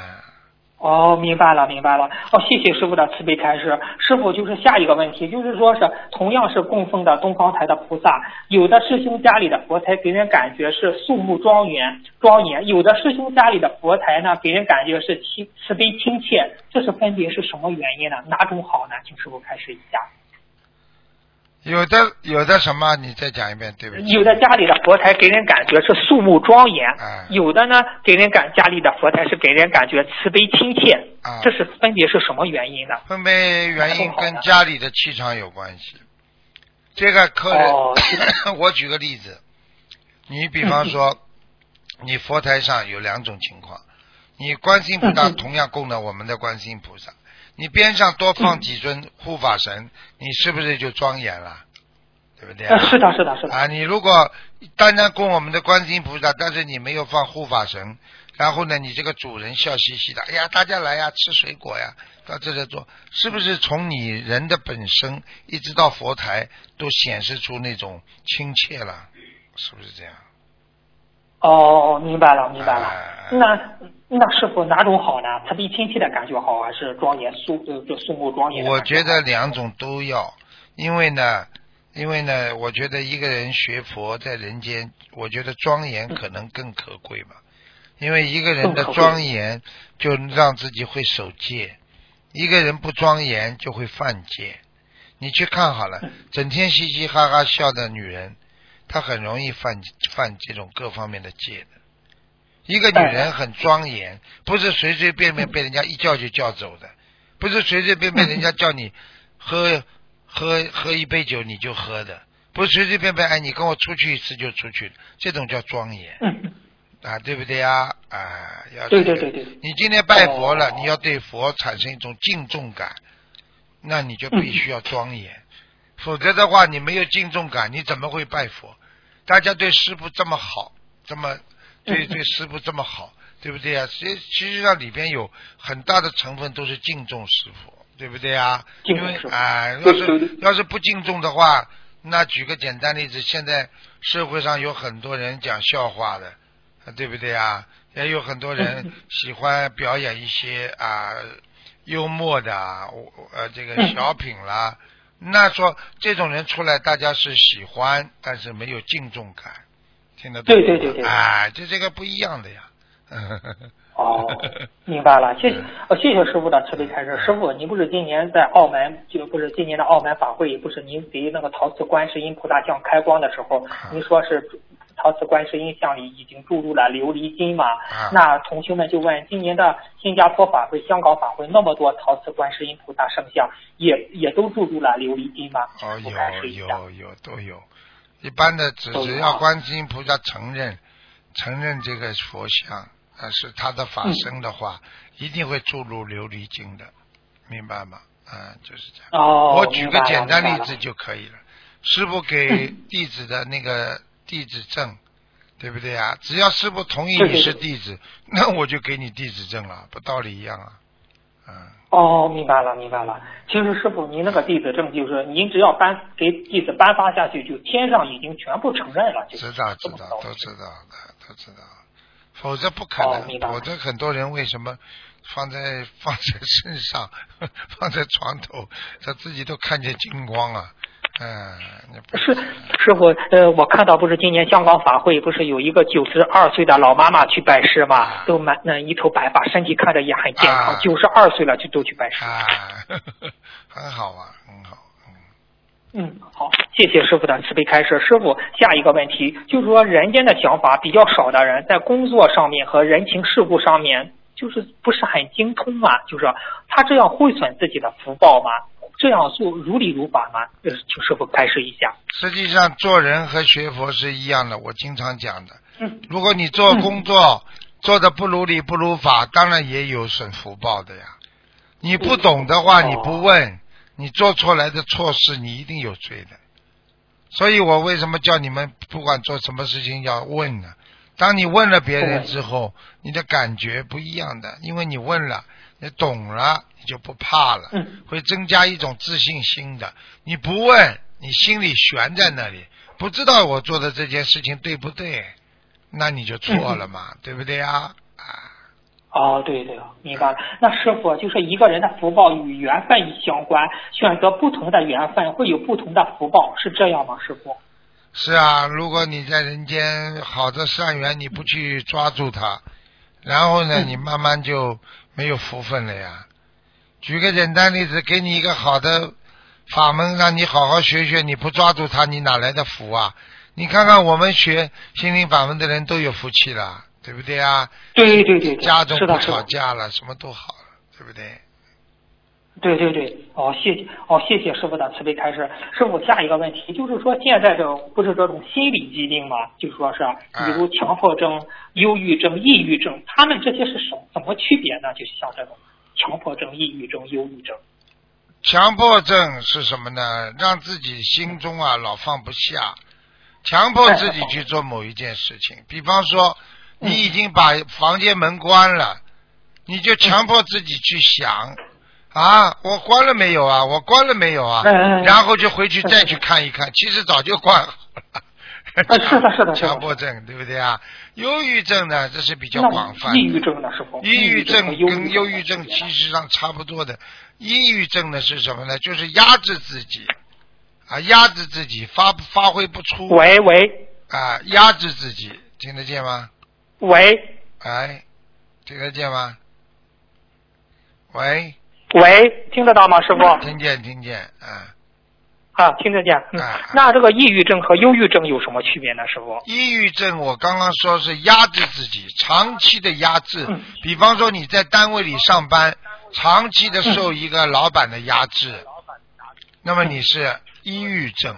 哦，明白了，明白了。哦，谢谢师傅的慈悲开示。师傅就是下一个问题，就是说是同样是供奉的东方台的菩萨，有的师兄家里的佛台给人感觉是肃穆庄严庄严，有的师兄家里的佛台呢给人感觉是亲慈悲亲切，这是分别是什么原因呢？哪种好呢？请师傅开示一下。有的有的什么？你再讲一遍，对不对。有的家里的佛台给人感觉是肃穆庄严，哎有的呢给人感家里的佛台是给人感觉慈悲亲切，啊这是分别是什么原因呢？分别原因跟家里的气场有关系。这个客人，哦 我举个例子，你比方说，你佛台上有两种情况，你观世音菩萨 同样供的我们的观世音菩萨，你边上多放几尊护法神，你是不是就庄严了？对不对是的，是的，是的。啊，你如果单单供我们的观世音菩萨，但是你没有放护法神，然后呢，你这个主人笑嘻嘻的，哎呀，大家来呀，吃水果呀，到这里做，是不是从你人的本身一直到佛台都显示出那种亲切了？是不是这样？哦，明白了，明白了。哎那那师傅哪种好呢？慈悲亲切的感觉好，还是庄严肃呃就肃穆庄严我觉得两种都要，因为呢，因为呢，我觉得一个人学佛在人间，我觉得庄严可能更可贵吧。因为一个人的庄严，就让自己会守戒；一个人不庄严，就会犯戒。你去看好了，整天嘻嘻哈哈笑的女人，她很容易犯犯这种各方面的戒的。一个女人很庄严，不是随随便便被人家一叫就叫走的，不是随随便便人家叫你喝喝喝一杯酒你就喝的，不是随随便便哎你跟我出去一次就出去，这种叫庄严嗯，啊，对不对呀？啊，要对这个对对对。你今天拜佛了，哦你要对佛产生一种敬重感，那你就必须要庄严，否则的话，你没有敬重感，你怎么会拜佛？大家对师傅这么好，这么对嗯对师傅这么好，对不对啊？其其实上里边有很大的成分都是敬重师傅，对不对啊？因为啊、要是要是不敬重的话，那举个简单例子，现在社会上有很多人讲笑话的，对不对啊？也有很多人喜欢表演一些啊幽默的啊，呃这个小品啦。那说这种人出来，大家是喜欢，但是没有敬重感，听得懂对对对对。哎，这这个不一样的呀。哦，明白了，谢谢，呃，谢谢师傅的慈悲开示。师傅，您不是今年在澳门，就不是今年的澳门法会，不是您给那个陶瓷观世音菩萨像开光的时候，您说是陶瓷观世音像里已经注入了琉璃金嘛？那同学们就问，今年的新加坡法会、香港法会那么多陶瓷观世音菩萨圣像，也也都注入了琉璃金吗？哦，有有有都有，一般的只只要观世音菩萨承认承认这个佛像。啊，是他的法身的话，一定会注入琉璃经的，明白吗？啊，就是这样。哦，我举个简单例子就可以了。师傅给弟子的那个弟子证，对不对啊？只要师傅同意你是弟子，那我就给你弟子证了，不道理一样啊。嗯。哦，明白了，明白了。其实师傅，您那个弟子证就是，您只要颁给弟子颁发下去，就天上已经全部承认了。就知道，知道，都知道的，都知道。否则不可能，否则很多人为什么放在 放在身上，放在床头，他自己都看见金光啊！嗯，是师傅，呃，我看到不是今年香港法会不是有一个九十二岁的老妈妈去拜师嘛，都满那一头白发，身体看着也很健康，九十二岁了就都去拜师，啊，很好啊，很好。嗯，好，谢谢师傅的慈悲开示。师傅，下一个问题就是说，人间的想法比较少的人，在工作上面和人情世故上面，就是不是很精通嘛？就是他这样会损自己的福报吗？这样做如理如法吗？呃，请师傅开示一下。实际上，做人和学佛是一样的，我经常讲的。嗯。如果你做工作做的不如理不如法，当然也有损福报的呀。你不懂的话，你不问。你做出来的错事，你一定有罪的。所以我为什么叫你们不管做什么事情要问呢？当你问了别人之后，你的感觉不一样的，因为你问了，你懂了，你就不怕了，会增加一种自信心的。你不问，你心里悬在那里，不知道我做的这件事情对不对，那你就错了嘛，对不对呀？啊。哦，对对，明白了。那师傅就是一个人的福报与缘分相关，选择不同的缘分会有不同的福报，是这样吗？师傅？是啊，如果你在人间好的善缘，你不去抓住它，然后呢，你慢慢就没有福分了呀。举个简单例子，给你一个好的法门，让你好好学学，你不抓住它，你哪来的福啊？你看看我们学心灵法门的人都有福气了。对不对啊？对对对，家中不吵架了，什么都好了，对不对？对对对，哦，谢谢，哦，谢谢师傅的慈悲开示。师傅，下一个问题就是说，现在这不是这种心理疾病吗？就说是，比如强迫症、忧郁症、抑郁症，他们这些是什怎么区别呢？就像这种强迫症、抑郁症、忧郁症。强迫症是什么呢？让自己心中啊老放不下，强迫自己去做某一件事情，比方说。你已经把房间门关了，你就强迫自己去想啊，我关了没有啊？我关了没有啊？然后就回去再去看一看，其实早就关好了。是的，是的，强迫症对不对啊？忧郁症呢，这是比较广泛。抑郁症呢，是否？抑郁症跟忧郁症其实上差不多的。抑郁症呢是什么呢？就是压制自己啊，压制自己发发挥不出。喂喂。啊，压制自己，听得见吗？喂，哎，听得见吗？喂，喂，听得到吗，师傅？听见，听见，嗯。啊，听得见。嗯。那这个抑郁症和忧郁症有什么区别呢，师傅？抑郁症，我刚刚说是压制自己，长期的压制。嗯。比方说你在单位里上班，长期的受一个老板的压制，那么你是抑郁症，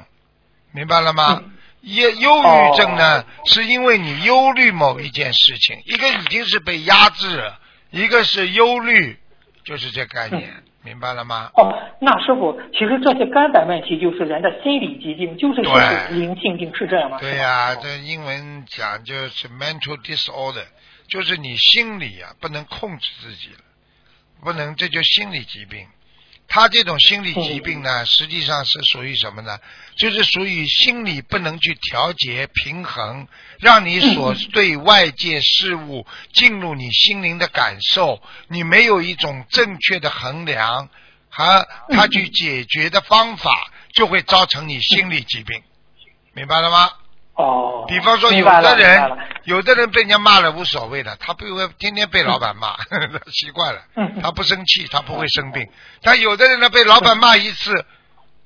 明白了吗？忧忧郁症呢，是因为你忧虑某一件事情，一个已经是被压制了，一个是忧虑，就是这概念，明白了吗？哦，那师傅，其实这些根本问题就是人的心理疾病，就是灵性病，是这样吗？对呀，这英文讲就是 mental disorder，就是你心理啊不能控制自己了，不能，这就心理疾病。他这种心理疾病呢，实际上是属于什么呢？就是属于心理不能去调节平衡，让你所对外界事物进入你心灵的感受，你没有一种正确的衡量和他去解决的方法，就会造成你心理疾病，明白了吗？哦，比方说，有的人，有的人被人家骂了无所谓的，他不会天天被老板骂，习惯了，他不生气，他不会生病。但有的人呢，被老板骂一次，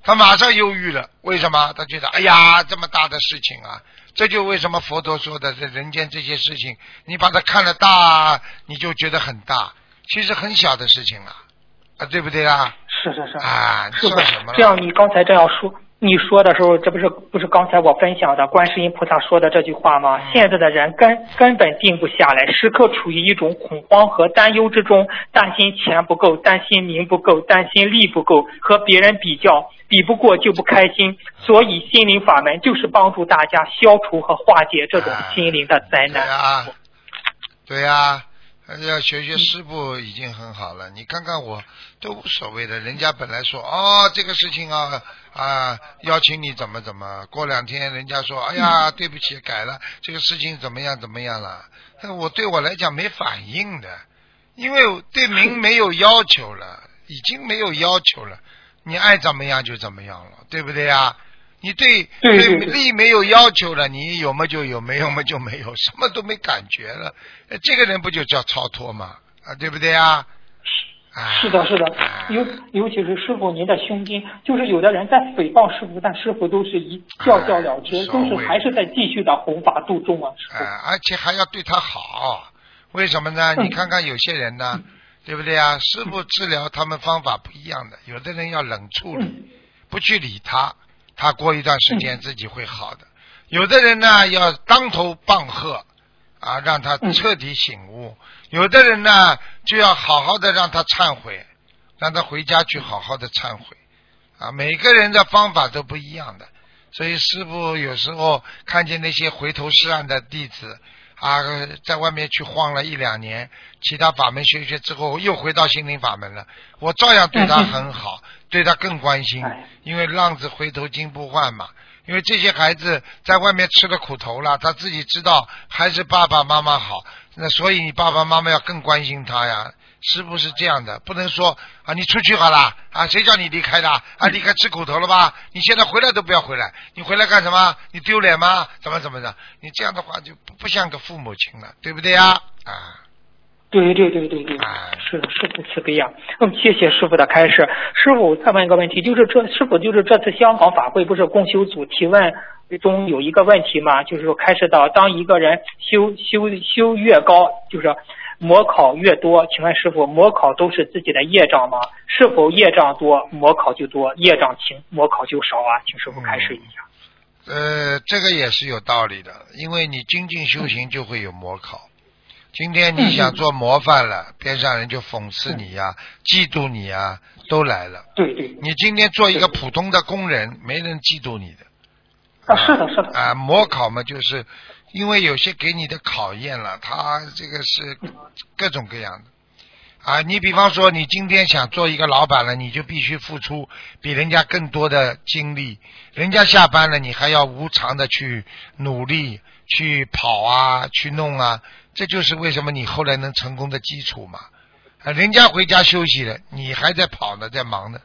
他马上忧郁了。为什么？他觉得，哎呀，这么大的事情啊！这就为什么佛陀说的，这人间这些事情，你把它看了大，你就觉得很大，其实很小的事情啊，啊，对不对啊？是是是啊，算什么？这样，你刚才这样说。你说的时候，这不是不是刚才我分享的观世音菩萨说的这句话吗？现在的人根根本定不下来，时刻处于一种恐慌和担忧之中，担心钱不够，担心名不够，担心利不够，和别人比较，比不过就不开心。所以心灵法门就是帮助大家消除和化解这种心灵的灾难。对呀，对呀。要学学师傅已经很好了，你看看我都无所谓的。人家本来说哦这个事情啊啊邀请你怎么怎么，过两天人家说哎呀对不起改了这个事情怎么样怎么样了，我对我来讲没反应的，因为对名 没有要求了，已经没有要求了，你爱怎么样就怎么样了，对不对呀？你对对力没有要求了，你有么就有，没有么就没有，什么都没感觉了，这个人不就叫超脱吗？啊，对不对啊？是的，是的，尤尤其是师傅您的胸襟，就是有的人在诽谤师傅，但师傅都是一笑笑了之，都是还是在继续的弘法度众啊。而且还要对他好，为什么呢？你看看有些人呢，对不对啊？师傅治疗他们方法不一样的，有的人要冷处理，不去理他。他过一段时间自己会好的。有的人呢要当头棒喝啊，让他彻底醒悟；有的人呢就要好好的让他忏悔，让他回家去好好的忏悔啊。每个人的方法都不一样的，所以师傅有时候看见那些回头是岸的弟子啊，在外面去晃了一两年，其他法门学学之后又回到心灵法门了，我照样对他很好。对他更关心，因为浪子回头金不换嘛。因为这些孩子在外面吃了苦头了，他自己知道还是爸爸妈妈好，那所以你爸爸妈妈要更关心他呀，是不是这样的？不能说啊，你出去好了啊，谁叫你离开的啊？离开吃苦头了吧？你现在回来都不要回来，你回来干什么？你丢脸吗？怎么怎么的？你这样的话就不不像个父母亲了，对不对呀？啊。对对对对对，是的，师傅慈悲呀。嗯，谢谢师傅的开示。师傅再问一个问题，就是这师傅就是这次香港法会不是共修组提问中有一个问题嘛？就是说开始到，当一个人修修修越高，就是模考越多，请问师傅，模考都是自己的业障吗？是否业障多，模考就多；业障轻，模考就少啊？请师傅开示一下。呃，这个也是有道理的，因为你精进修行就会有模考。今天你想做模范了，边上人就讽刺你呀、嫉妒你呀，都来了。对对。你今天做一个普通的工人，没人嫉妒你的。啊，是的，是的。啊，模考嘛，就是因为有些给你的考验了，他这个是各种各样的。啊，你比方说，你今天想做一个老板了，你就必须付出比人家更多的精力。人家下班了，你还要无偿的去努力去跑啊，去弄啊。这就是为什么你后来能成功的基础嘛？啊，人家回家休息了，你还在跑呢，在忙呢，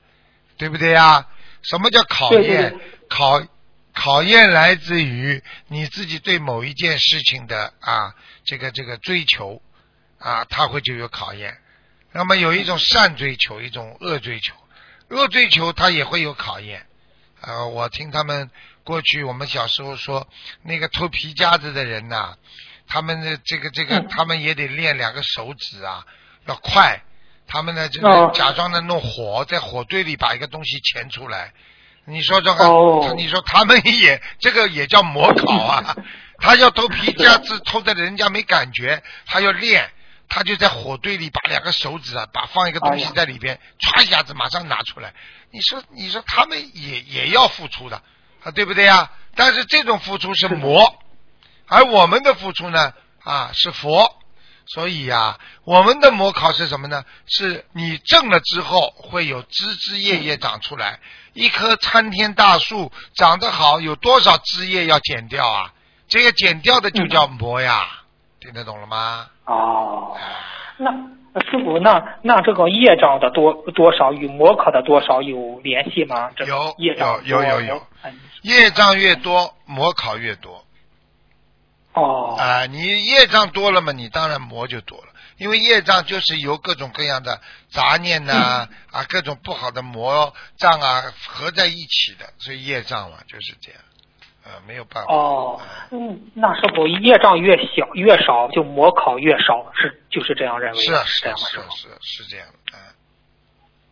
对不对呀？什么叫考验？考考验来自于你自己对某一件事情的啊，这个这个追求啊，他会就有考验。那么有一种善追求，一种恶追求，恶追求他也会有考验。啊，我听他们过去我们小时候说，那个偷皮夹子的人呐。他们的这个这个，他们也得练两个手指啊，要快。他们呢，就是假装的弄火，在火堆里把一个东西钳出来。你说这个，你说他们也 这个也叫模考啊？他要偷皮夹子，偷的人家没感觉，他要练，他就在火堆里把两个手指啊，把放一个东西在里边，唰一下子马上拿出来。你说，你说他们也也要付出的啊，对不对呀？但是这种付出是魔。而我们的付出呢，啊，是佛，所以呀、我们的模考是什么呢？是你种了之后会有枝枝叶叶长出来。一棵参天大树长得好，有多少枝叶要剪掉啊？这个剪掉的就叫魔呀，听得懂了吗？哦，那师傅，那那这个业障的多多少与魔考的多少有联系吗？这有有有有多有嗯业障越多，魔考越多。哦啊、你业障多了嘛，你当然魔就多了，因为业障就是由各种各样的杂念呐、啊，各种不好的魔障啊合在一起的，所以业障嘛就是这样，呃，没有办法。哦，嗯，那是否业障越小越少，就魔考越少，是就是这样认为，是啊是是傅？是是这样的，嗯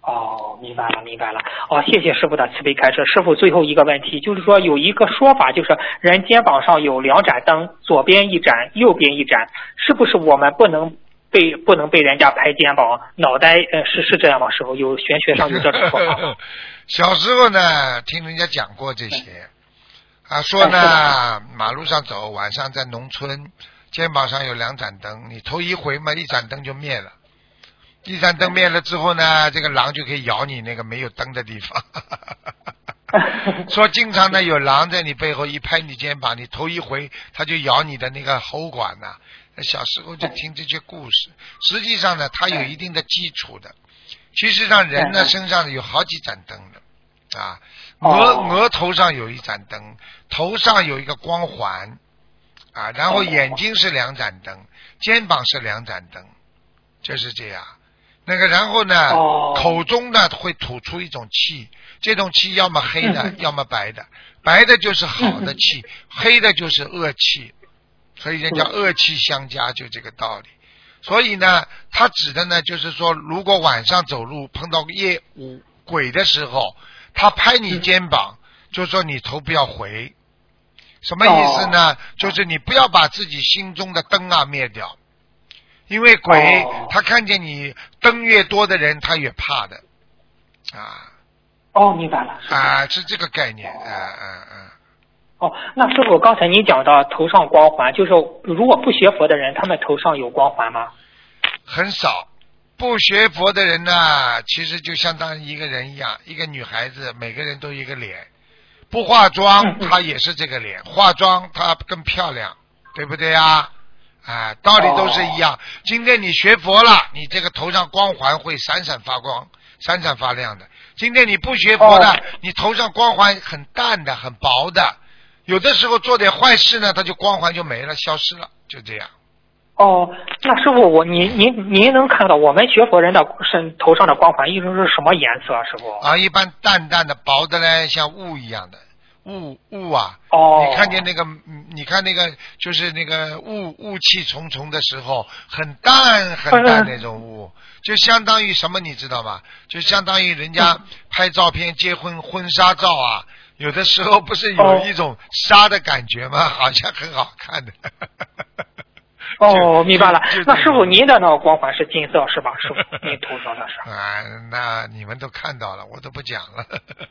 哦，明白了，明白了。哦，谢谢师傅的慈悲开示。师傅，最后一个问题就是说，有一个说法，就是人肩膀上有两盏灯，左边一盏，右边一盏，是不是我们不能被不能被人家拍肩膀？脑袋呃是是这样吗？师傅，有玄学上有这种说法？小时候呢，听人家讲过这些，啊，说哎呢，马路上走，晚上在农村，肩膀上有两盏灯，你头一回嘛，一盏灯就灭了，一盏灯灭了之后呢，这个狼就可以咬你那个没有灯的地方。说经常呢有狼在你背后一拍你肩膀，你头一回它就咬你的那个喉管呐、那小时候就听这些故事，实际上呢，它有一定的基础的。其实上人呢身上有好几盏灯的。啊，哦。额额头上有一盏灯，头上有一个光环。啊，然后哦。眼睛是两盏灯，肩膀是两盏灯，就是这样。那个然后呢，哦口中呢会吐出一种气，这种气要么黑的，要么白的，白的就是好的气，黑的就是恶气，所以人叫嗯恶气相加，就这个道理。所以呢，他指的呢，就是说，如果晚上走路碰到夜五鬼的时候，他拍你肩膀，就说你头不要回。什么意思呢？就是你不要把自己心中的灯啊灭掉，因为鬼、哦他看见你灯越多的人，他越怕的啊哦，明白了。啊，是这个概念啊啊啊。哦，那师傅，刚才您讲到头上光环，就是如果不学佛的人，他们头上有光环吗？很少。不学佛的人呢，其实就相当于一个人一样，一个女孩子，每个人都一个脸，不化妆嗯嗯她也是这个脸，化妆她更漂亮，对不对呀？啊，道理都是一样。今天你学佛了，你这个头上光环会闪闪发光、闪闪发亮的。今天你不学佛的，哦你头上光环很淡的、很薄的。有的时候做点坏事呢，它就光环就没了，消失了，就这样。哦，那师傅，我您您您能看到我们学佛人的身头上的光环一直是什么颜色？啊师傅？啊，一般淡淡的、薄的嘞，像雾一样的雾雾啊。哦，你看见那个，嗯你看那个，就是那个雾雾气重重的时候，很淡很淡嗯那种雾，就相当于什么，你知道吗？就相当于人家拍照片、结婚婚纱照啊，有的时候不是有哦一种纱的感觉吗？好像很好看的。哦，明白了。那师傅，您的那个光环是金色是吧？师傅，您头上的是？啊，那你们都看到了，我都不讲了。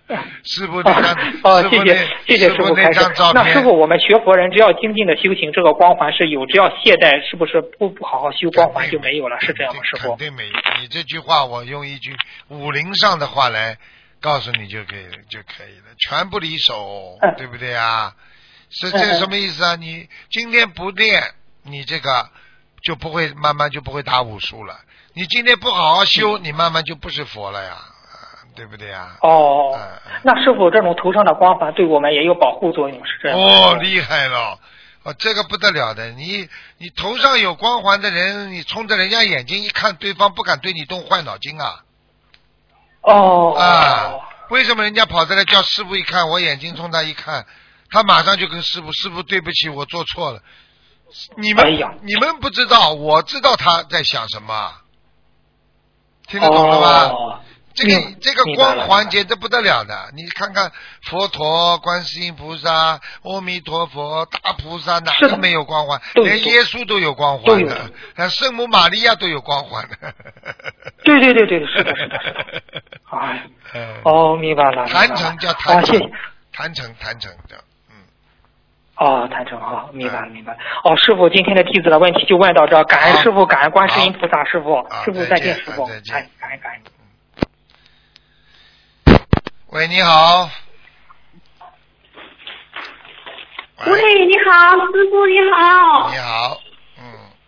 师傅那张，哦，谢谢谢谢师傅开示那师傅，我们学佛人只要精进的修行，这个光环是有，只要懈怠，是不是不不好好修光环就没有了？是这样吗，师傅？肯定没有。你这句话，我用一句武林上的话来告诉你就可以，就可以了。拳不离手，嗯对不对啊？是嗯这什么意思啊？你今天不练，你这个就不会慢慢就不会打武术了。你今天不好好修，你慢慢就不是佛了呀，啊对不对呀？哦那是否，这种头上的光环对我们也有保护作用，是这样？哦，厉害了！哦，这个不得了的，你你头上有光环的人，你冲着人家眼睛一看，对方不敢对你动坏脑筋啊哦啊！为什么人家跑这来叫师傅一看，我眼睛冲他一看，他马上就跟师傅，师傅对不起，我做错了。你们、你们不知道，我知道他在想什么，听得懂了吗？哦这个明这个光环简直不得了的，你看看佛陀、观世音菩萨、阿弥陀佛、大菩萨，哪个没有光环？连耶稣都有光环的，啊，圣母玛利亚都有光环的。对对对对，是的，是的，是的。哎，嗯，哦，明白了。明白了坛城叫啊，坛城谢谢。，坛城坛城的，嗯，哦，谈成好，明白了明白了。哦，师傅，今天的弟子的问题就问到这儿，感恩师傅，感恩观世音菩萨，师傅，师傅再见，师傅，啊再见哎，感恩感恩。喂，你好。喂，你好，师傅你好。你好，嗯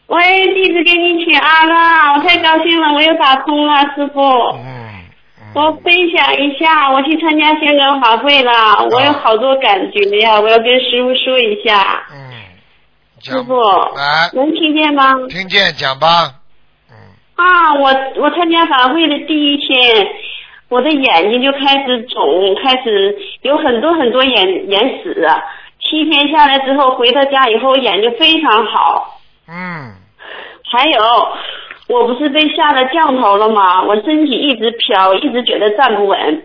喂，弟子给你请安了，我太高兴了，我又打通了，师傅。嗯嗯。我分享一下，我去参加香港法会了，我有好多感觉呀，我要跟师傅说一下。嗯，师傅来，能听见吗？听见讲吧。嗯啊，我我参加法会的第一天，我的眼睛就开始肿，开始有很多很多眼眼屎。七天下来之后，回到家以后眼睛非常好。嗯还有，我不是被下了降头了吗？我身体一直飘，一直觉得站不稳。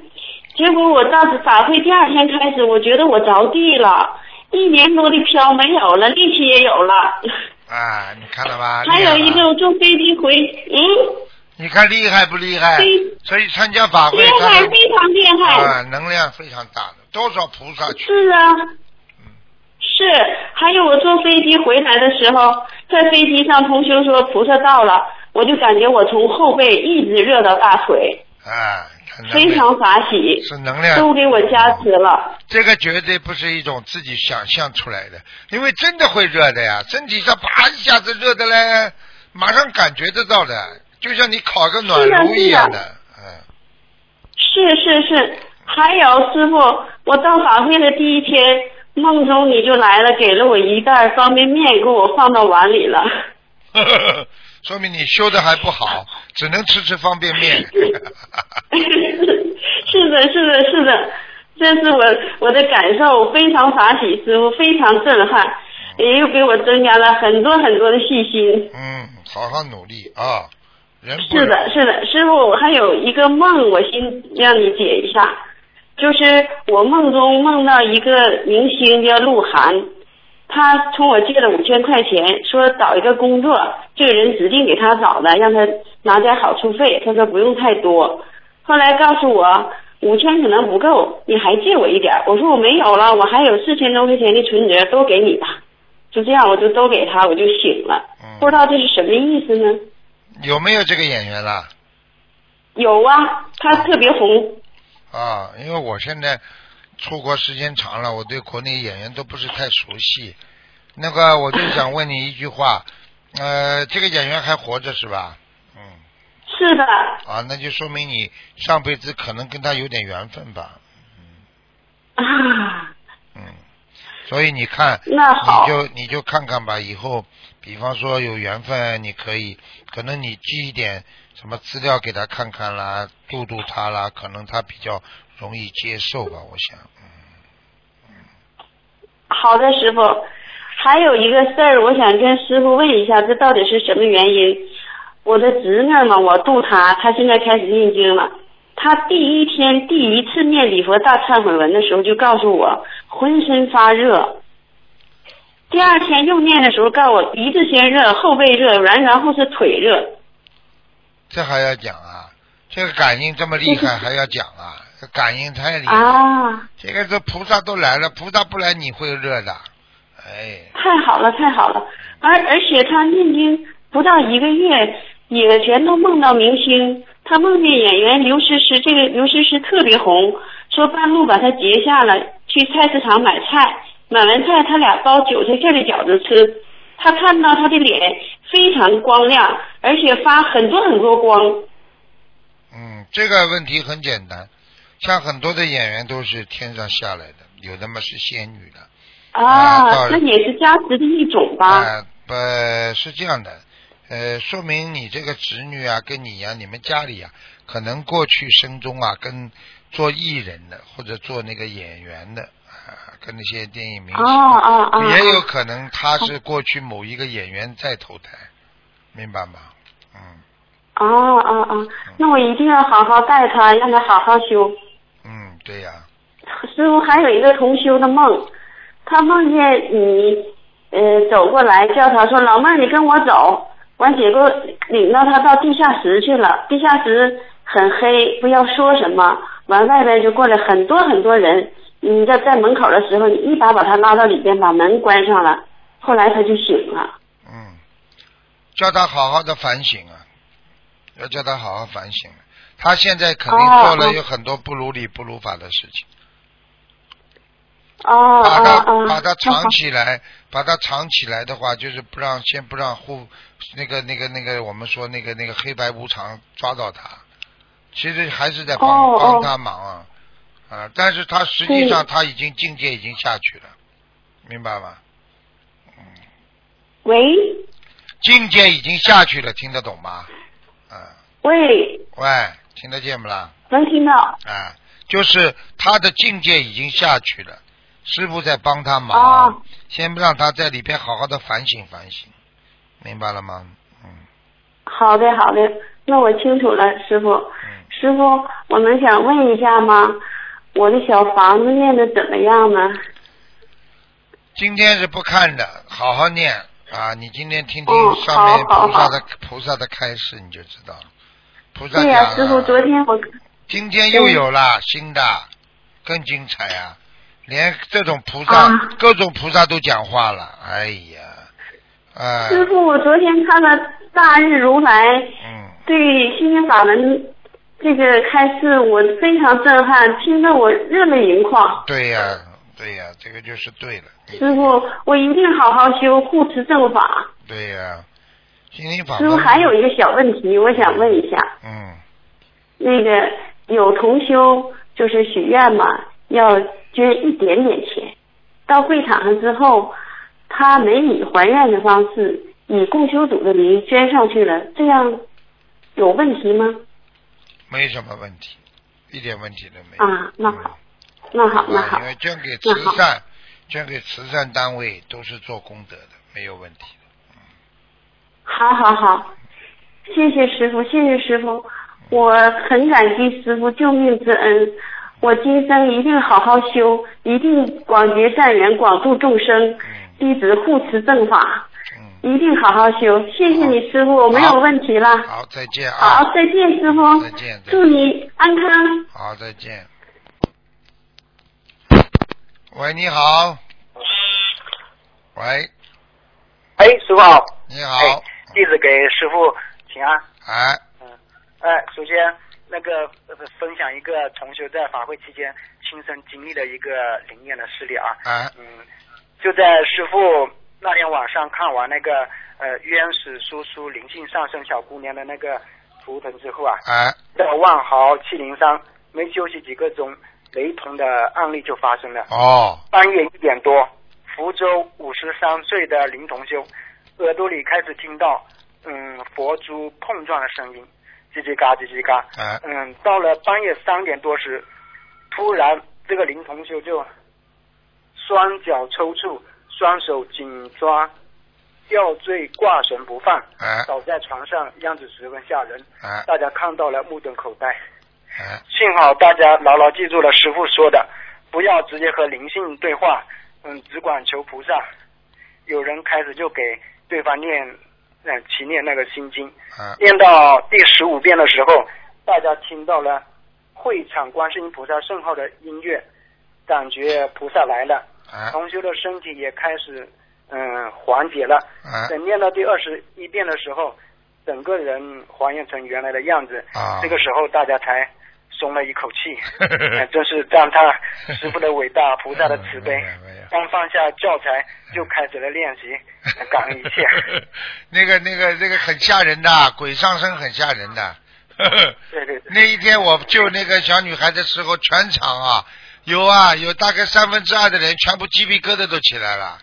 结果我到法会第二天开始，我觉得我着地了，一年多的飘没有了，力气也有了。啊，你看了吧？还有一个，我坐飞机回，嗯，你看厉害不厉害非？所以参加法会，厉害，非常厉害。啊，能量非常大的，多少菩萨去？是啊，是。还有我坐飞机回来的时候，在飞机上同学说菩萨到了，我就感觉我从后背一直热到大腿，啊，看非常法喜，是能量，都给我加持了。这个绝对不是一种自己想象出来的，因为真的会热的呀，身体上啪一下子热的嘞，马上感觉得到的，就像你烤个暖炉一样的，嗯，是是是，还有师傅，我到法会的第一天，梦中你就来了，给了我一袋方便面，给我放到碗里了。说明你修的还不好，只能吃吃方便面。是的，是的，是的，这是我我的感受，非常法喜，师傅非常震撼，也又给我增加了很多很多的信心。嗯，好好努力啊，人不是的，是的，师傅我还有一个梦，我先让你解一下，就是我梦中梦到一个明星叫鹿晗，他从我借了五千块钱，说找一个工作，这个人指定给他找的，让他拿点好处费，他说不用太多，后来告诉我五千可能不够，你还借我一点，我说我没有了，我还有四千多块钱的存折，都给你吧，就这样我就都给他，我就醒了，嗯不知道这是什么意思呢？有没有这个演员啦？有啊，他特别红。啊，因为我现在出国时间长了，我对国内演员都不是太熟悉。那个，我就想问你一句话，呃，这个演员还活着是吧？嗯，是的，啊，那就说明你上辈子可能跟他有点缘分吧。啊，嗯，所以你看，那好你就你就看看吧，以后比方说有缘分，你可以，可能你记一点什么资料给他看看啦，度度他啦，可能他比较容易接受吧，我想。好的，师傅。还有一个事儿，我想跟师傅问一下，这到底是什么原因？我的侄女嘛，我度她，她现在开始念经了。她第一天第一次念礼佛大忏悔文的时候，就告诉我浑身发热。第二天又念的时候，告诉我鼻子先热，后背热，然然后是腿热。这还要讲啊？这个感应这么厉害，还要讲啊？这感应太厉害，啊，这个这菩萨都来了，菩萨不来你会热的，哎，太好了，太好了！而而且他念经不到一个月，也全都梦到明星。他梦见演员刘诗诗，这个刘诗诗特别红，说半路把他截下了，去菜市场买菜，买完菜他俩包韭菜馅的饺子吃。他看到他的脸非常光亮，而且发很多很多光。嗯，这个问题很简单，像很多的演员都是天上下来的，有的嘛是仙女的，啊啊，那也是加持的一种吧？啊，不是这样的，呃，说明你这个侄女啊，跟你呀、你们家里啊，可能过去生中啊，跟做艺人的或者做那个演员的啊，跟那些电影明星！也有可能他是过去某一个演员在投胎，明白吗？嗯哦哦哦！那我一定要好好带他，让他好好修。嗯，对呀、师傅还有一个同修的梦，他梦见你呃走过来叫他说：“老妹儿，你跟我走。”完结果领到他到地下室去了，地下室很黑，不要说什么。完外边就过来很多很多人，你在在门口的时候，你一把把他拉到里边，把门关上了，后来他就醒了。嗯，叫他好好的反省啊，要叫他好好反省。他现在肯定做了有很多不如理不如法的事情。哦把他把它那好藏起来，把他藏起来的话，就是不让先不让护那个那个那个我们说那个那个黑白无常抓到他，其实还是在帮、帮他忙啊啊！但是他实际上他已经境界已经下去了，明白吗？嗯喂境界已经下去了，听得懂吗？啊，喂，喂，听得见不啦？能听到？啊，就是他的境界已经下去了，师傅在帮他忙，哦先让他在里边好好的反省反省，明白了吗？嗯好的好的，那我清楚了，师傅。嗯，师傅，我能想问一下吗？我的小房子念的怎么样呢？今天是不看的，好好念啊！你今天听听哦上面菩萨的菩萨的开示，你就知道了。菩萨对呀、师傅，昨天我今天又有了新的，更精彩啊！连这种菩萨，啊各种菩萨都讲话了，哎呀，哎，师傅，我昨天看了《大日如来》嗯，对心灵法门这个开示，我非常震撼，听得我热泪盈眶。对呀、对呀、这个就是对了，师傅，我一定好好修护持正法。对呀、心灵法师傅，还有一个小问题，我想问一下，嗯，那个有同修就是许愿嘛，要捐一点点钱，到会场上之后，他没以还愿的方式，以共修组的名义捐上去了，这样有问题吗？没什么问题，一点问题都没有。啊，那好，那好，那好。啊因，为捐给慈善，捐给慈善单位都是做功德的，没有问题的。好好好，谢谢师傅，谢谢师傅，我很感激师傅救命之恩，我今生一定好好修，一定广结善缘，广度众生，弟子护持正法，嗯，一定好好修。谢谢你师傅，我没有问题了。好，再见啊。好，再见师傅，再见祝你安康。好，再见。喂，你好。喂，哎，师傅好。你好哎。，弟子给师傅请安。哎，嗯哎，首先那个呃分享一个同学在法会期间亲身经历的一个灵验的事例啊。哎，嗯，就在师傅那天晚上看完那个呃冤死叔叔灵性上升小姑娘的那个图腾之后啊，哎，到万豪七零三没休息几个钟，雷同的案例就发生了。哦，半夜一点多，福州五十三岁的林同修耳朵里开始听到嗯佛珠碰撞的声音，叽叽嘎叽叽嘎。哎，嗯，到了半夜三点多时，突然这个林同修就双脚抽搐，双手紧抓吊坠挂绳不放，哎，倒在床上，样子十分吓人。哎，大家看到了目瞪口呆。哎，幸好大家牢牢记住了师傅说的，不要直接和灵性对话，嗯，只管求菩萨。有人开始就给对方念，嗯，祈念那个心经，哎，念到第十五遍的时候，大家听到了会场观世音菩萨圣号的音乐，感觉菩萨来了，哎，同修的身体也开始嗯缓解了。哎，等念到第二十一遍的时候，整个人还原成原来的样子。啊这个时候大家才松了一口气，哎真是赞叹师傅的伟大，菩萨的慈悲。刚放下教材就开始了练习，感恩一切。那个那个那个很吓人的，鬼上身很吓人的。对对对，那一天我救那个小女孩的时候，全场啊有啊有大概三分之二的人全部鸡皮疙瘩都起来了。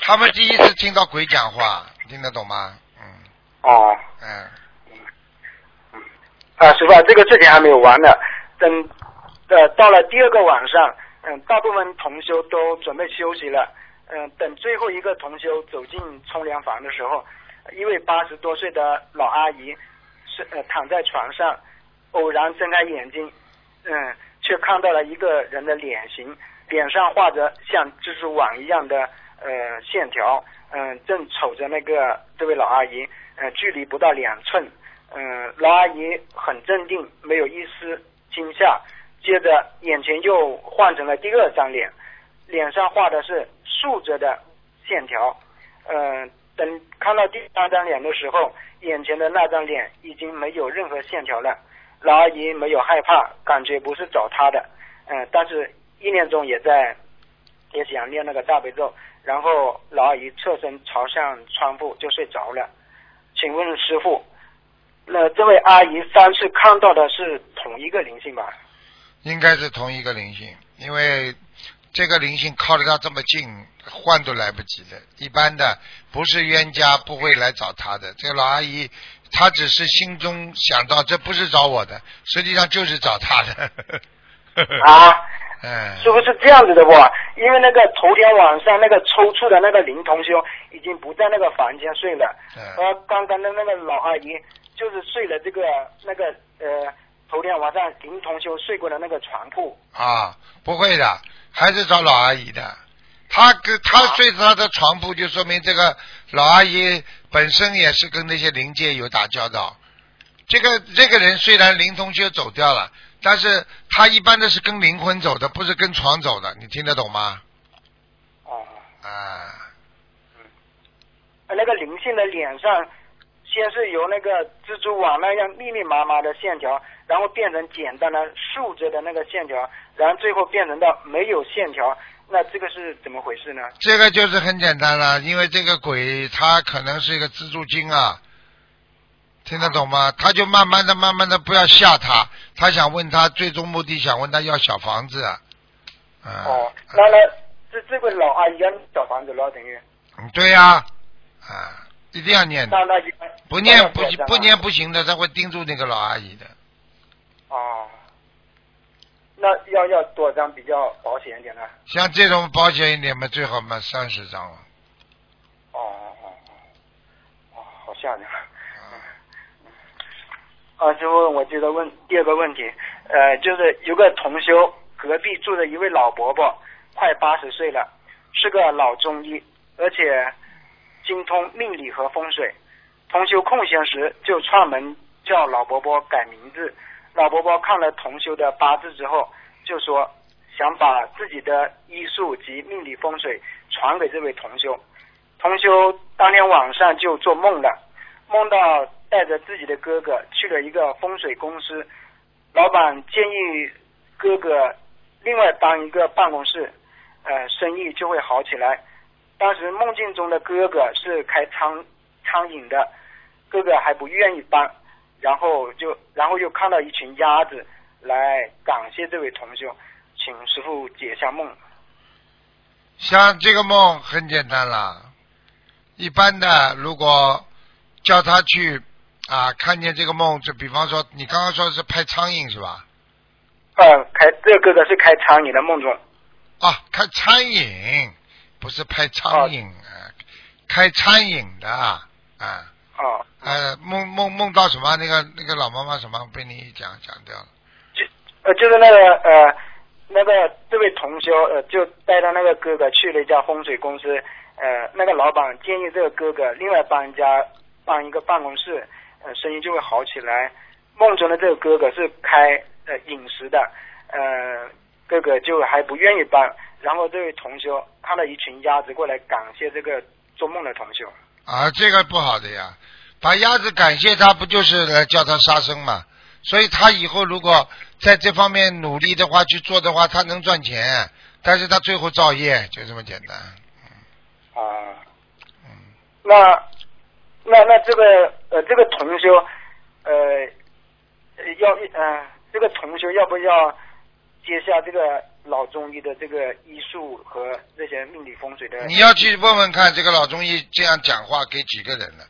他们第一次听到鬼讲话，听得懂吗？嗯哦，嗯啊，师傅啊，这个事情还没有完呢。等呃到了第二个晚上，嗯，大部分同修都准备休息了。嗯，等最后一个同修走进冲凉房的时候，一位八十多岁的老阿姨是呃躺在床上，偶然睁开眼睛，嗯，却看到了一个人的脸型，脸上画着像蜘蛛网一样的呃线条，嗯、正瞅着那个这位老阿姨，呃，距离不到两寸，嗯、老阿姨很镇定，没有一丝惊吓，接着眼前又换成了第二张脸，脸上画的是竖着的线条。嗯、等看到第三张脸的时候，眼前的那张脸已经没有任何线条了。老阿姨没有害怕，感觉不是找她的，嗯、但是意念中也在也想念那个大悲咒，然后老阿姨侧身朝向窗户就睡着了。请问师傅，那这位阿姨三次看到的是同一个灵性吧？应该是同一个灵性，因为这个灵性靠得他这么近，换都来不及的。一般的不是冤家不会来找他的。这个老阿姨，她只是心中想到这不是找我的，实际上就是找他的。啊，嗯，是不是这样子的不？因为那个头天晚上那个抽搐的那个林同修已经不在那个房间睡了，嗯而刚刚的那个老阿姨就是睡了这个那个呃头天晚上林同修睡过的那个床铺。啊，不会的，还是找老阿姨的。他跟他睡他的床铺，就说明这个老阿姨本身也是跟那些灵界有打交道。这个这个人虽然灵同修走掉了，但是他一般都是跟灵魂走的，不是跟床走的，你听得懂吗？哦，啊，嗯那个灵性的脸上，先是由那个蜘蛛网那样密密麻麻的线条，然后变成简单的竖着的那个线条，然后最后变成到没有线条。那这个是怎么回事呢？这个就是很简单了，因为这个鬼他可能是一个蜘蛛精啊，听得懂吗？他就慢慢的、慢慢的不要吓他，他想问他最终目的想问他要小房子，啊，哦，那那这这个老阿姨要小房子了，等于嗯，对呀、啊，一定要念的，不念不不念不行的，他会盯住那个老阿姨的。哦，那要要多少张比较保险一点呢？像这种保险一点嘛，最好买三十张了。哦哦哦哦，哦，好吓人啊！师傅，我接着问第二个问题，呃，就是有个同修隔壁住的一位老伯伯，快八十岁了，是个老中医，而且精通命理和风水。同修空闲时就串门叫老伯伯改名字。老伯伯看了同修的八字之后，就说想把自己的医术及命理风水传给这位同修。同修当天晚上就做梦了，梦到带着自己的哥哥去了一个风水公司，老板建议哥哥另外当一个办公室，呃，生意就会好起来。当时梦境中的哥哥是开苍苍蝇的，哥哥还不愿意搬，然后就然后又看到一群鸭子来感谢这位同修，请师傅解一下梦。像这个梦很简单啦，一般的如果叫他去啊，看见这个梦，就比方说你刚刚说是拍苍蝇是吧？呃，开这个哥哥是开苍蝇的梦中。啊，开餐饮不是拍苍蝇啊，开餐饮的啊。哦，呃，梦梦梦到什么？那个那个老妈妈什么被你讲讲掉了？就呃就是那个呃那个这位同修呃就带着那个哥哥去了一家风水公司，呃那个老板建议这个哥哥另外帮一家办一个办公室，呃生意就会好起来。梦中的这个哥哥是开呃饮食的，呃哥哥就还不愿意搬，然后这位同修看到一群鸭子过来感谢这个做梦的同修。啊，这个不好的呀，把鸭子感谢他，不就是来叫他杀生嘛？所以他以后如果在这方面努力的话，去做的话，他能赚钱，但是他最后造业，就这么简单。啊，嗯，那那那这个呃这个同修呃呃要呃这个同修要不要接下这个老中医的这个医术和这些命理风水的？你要去问问看，这个老中医这样讲话给几个人了？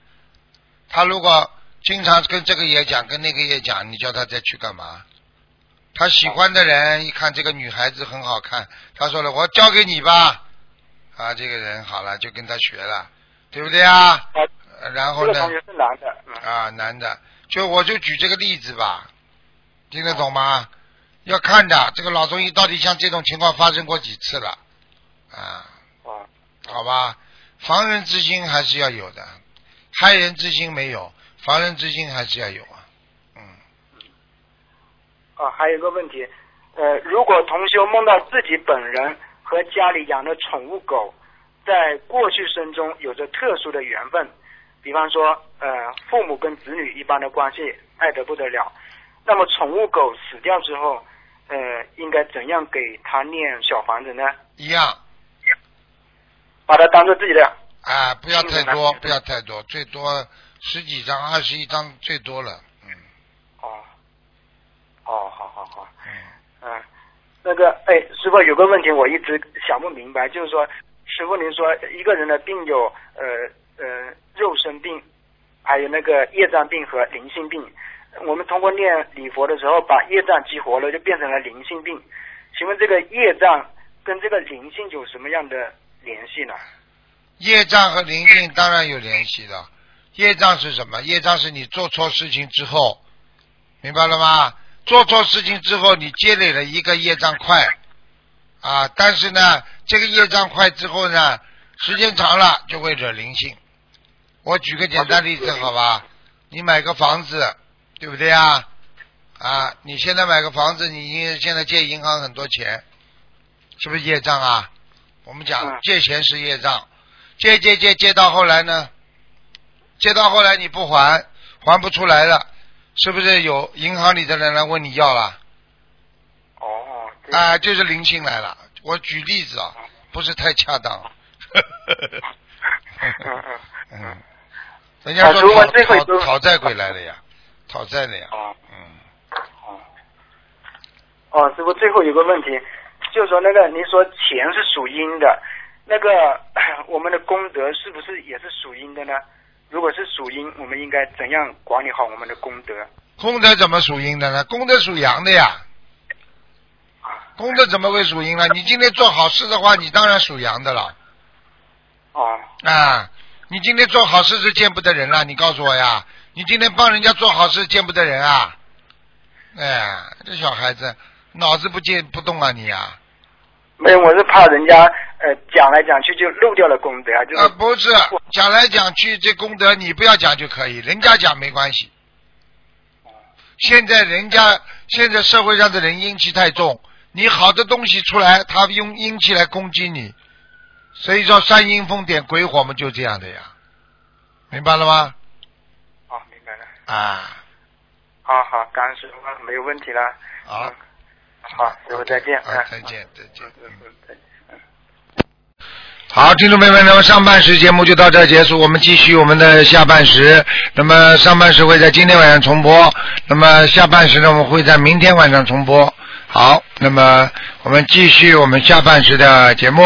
他如果经常跟这个也讲，跟那个也讲，你叫他再去干嘛？他喜欢的人一看这个女孩子很好看，他说了，我交给你吧。啊，这个人好了，就跟他学了，对不对啊？然后呢是男的，嗯啊，男的，就我就举这个例子吧，听得懂吗？要看的，这个老中医到底像这种情况发生过几次了？啊，啊好吧，防人之心还是要有的，害人之心没有，防人之心还是要有啊。嗯，啊，还有一个问题，呃，如果同修梦到自己本人和家里养的宠物狗，在过去生中有着特殊的缘分，比方说，呃，父母跟子女一般的关系，爱得不得了。那么宠物狗死掉之后，呃，应该怎样给他念小房子呢？一样把它当做自己的。啊，不要太多，嗯不要太多，最多十几张、二十一张最多了。嗯哦，哦，好好好，嗯，嗯，那个，哎，师傅有个问题我一直想不明白，就是说，师傅您说一个人的病有呃呃肉身病，还有那个业障病和灵性病。我们通过念礼佛的时候，把业障激活了，就变成了灵性病。请问这个业障跟这个灵性有什么样的联系呢？业障和灵性当然有联系的。业障是什么？业障是你做错事情之后，明白了吗？做错事情之后，你积累了一个业障块啊，但是呢，这个业障块之后呢，时间长了就会惹灵性。我举个简单例子，好吧？你买个房子，对不对啊？啊，你现在买个房子，你因现在借银行很多钱，是不是业障啊？我们讲嗯借钱是业障，借借借借到后来呢，借到后来你不还，还不出来了，是不是有银行里的人来问你要了？哦，啊，就是灵性来了。我举例子啊，不是太恰当。嗯嗯 嗯，人家说讨讨讨债鬼来了呀，讨债的呀。哦嗯，哦哦，师傅，最后有个问题，就是说那个您说钱是属阴的，那个我们的功德是不是也是属阴的呢？如果是属阴，我们应该怎样管理好我们的功德？功德怎么属阴的呢？功德属阳的呀。功德怎么会属阴呢？你今天做好事的话，你当然属阳的了。哦啊，你今天做好事是见不得人了，你告诉我呀，你今天帮人家做好事见不得人啊？哎呀，这小孩子脑子不见不动啊你啊！没有，我是怕人家呃讲来讲去就漏掉了功德啊，就是、啊，不是讲来讲去这功德你不要讲就可以，人家讲没关系。现在人家现在社会上的人阴气太重，你好的东西出来，他用阴气来攻击你，所以说三阴风点鬼火嘛，就这样的呀，明白了吗？啊，好好，感恩师傅，没有问题了。好嗯，好，师傅再见。啊嗯，再见，再见。再见。嗯好，听众朋友们，那么上半时节目就到这儿结束，我们继续我们的下半时。那么上半时会在今天晚上重播，那么下半时呢，我们会在明天晚上重播。好，那么我们继续我们下半时的节目。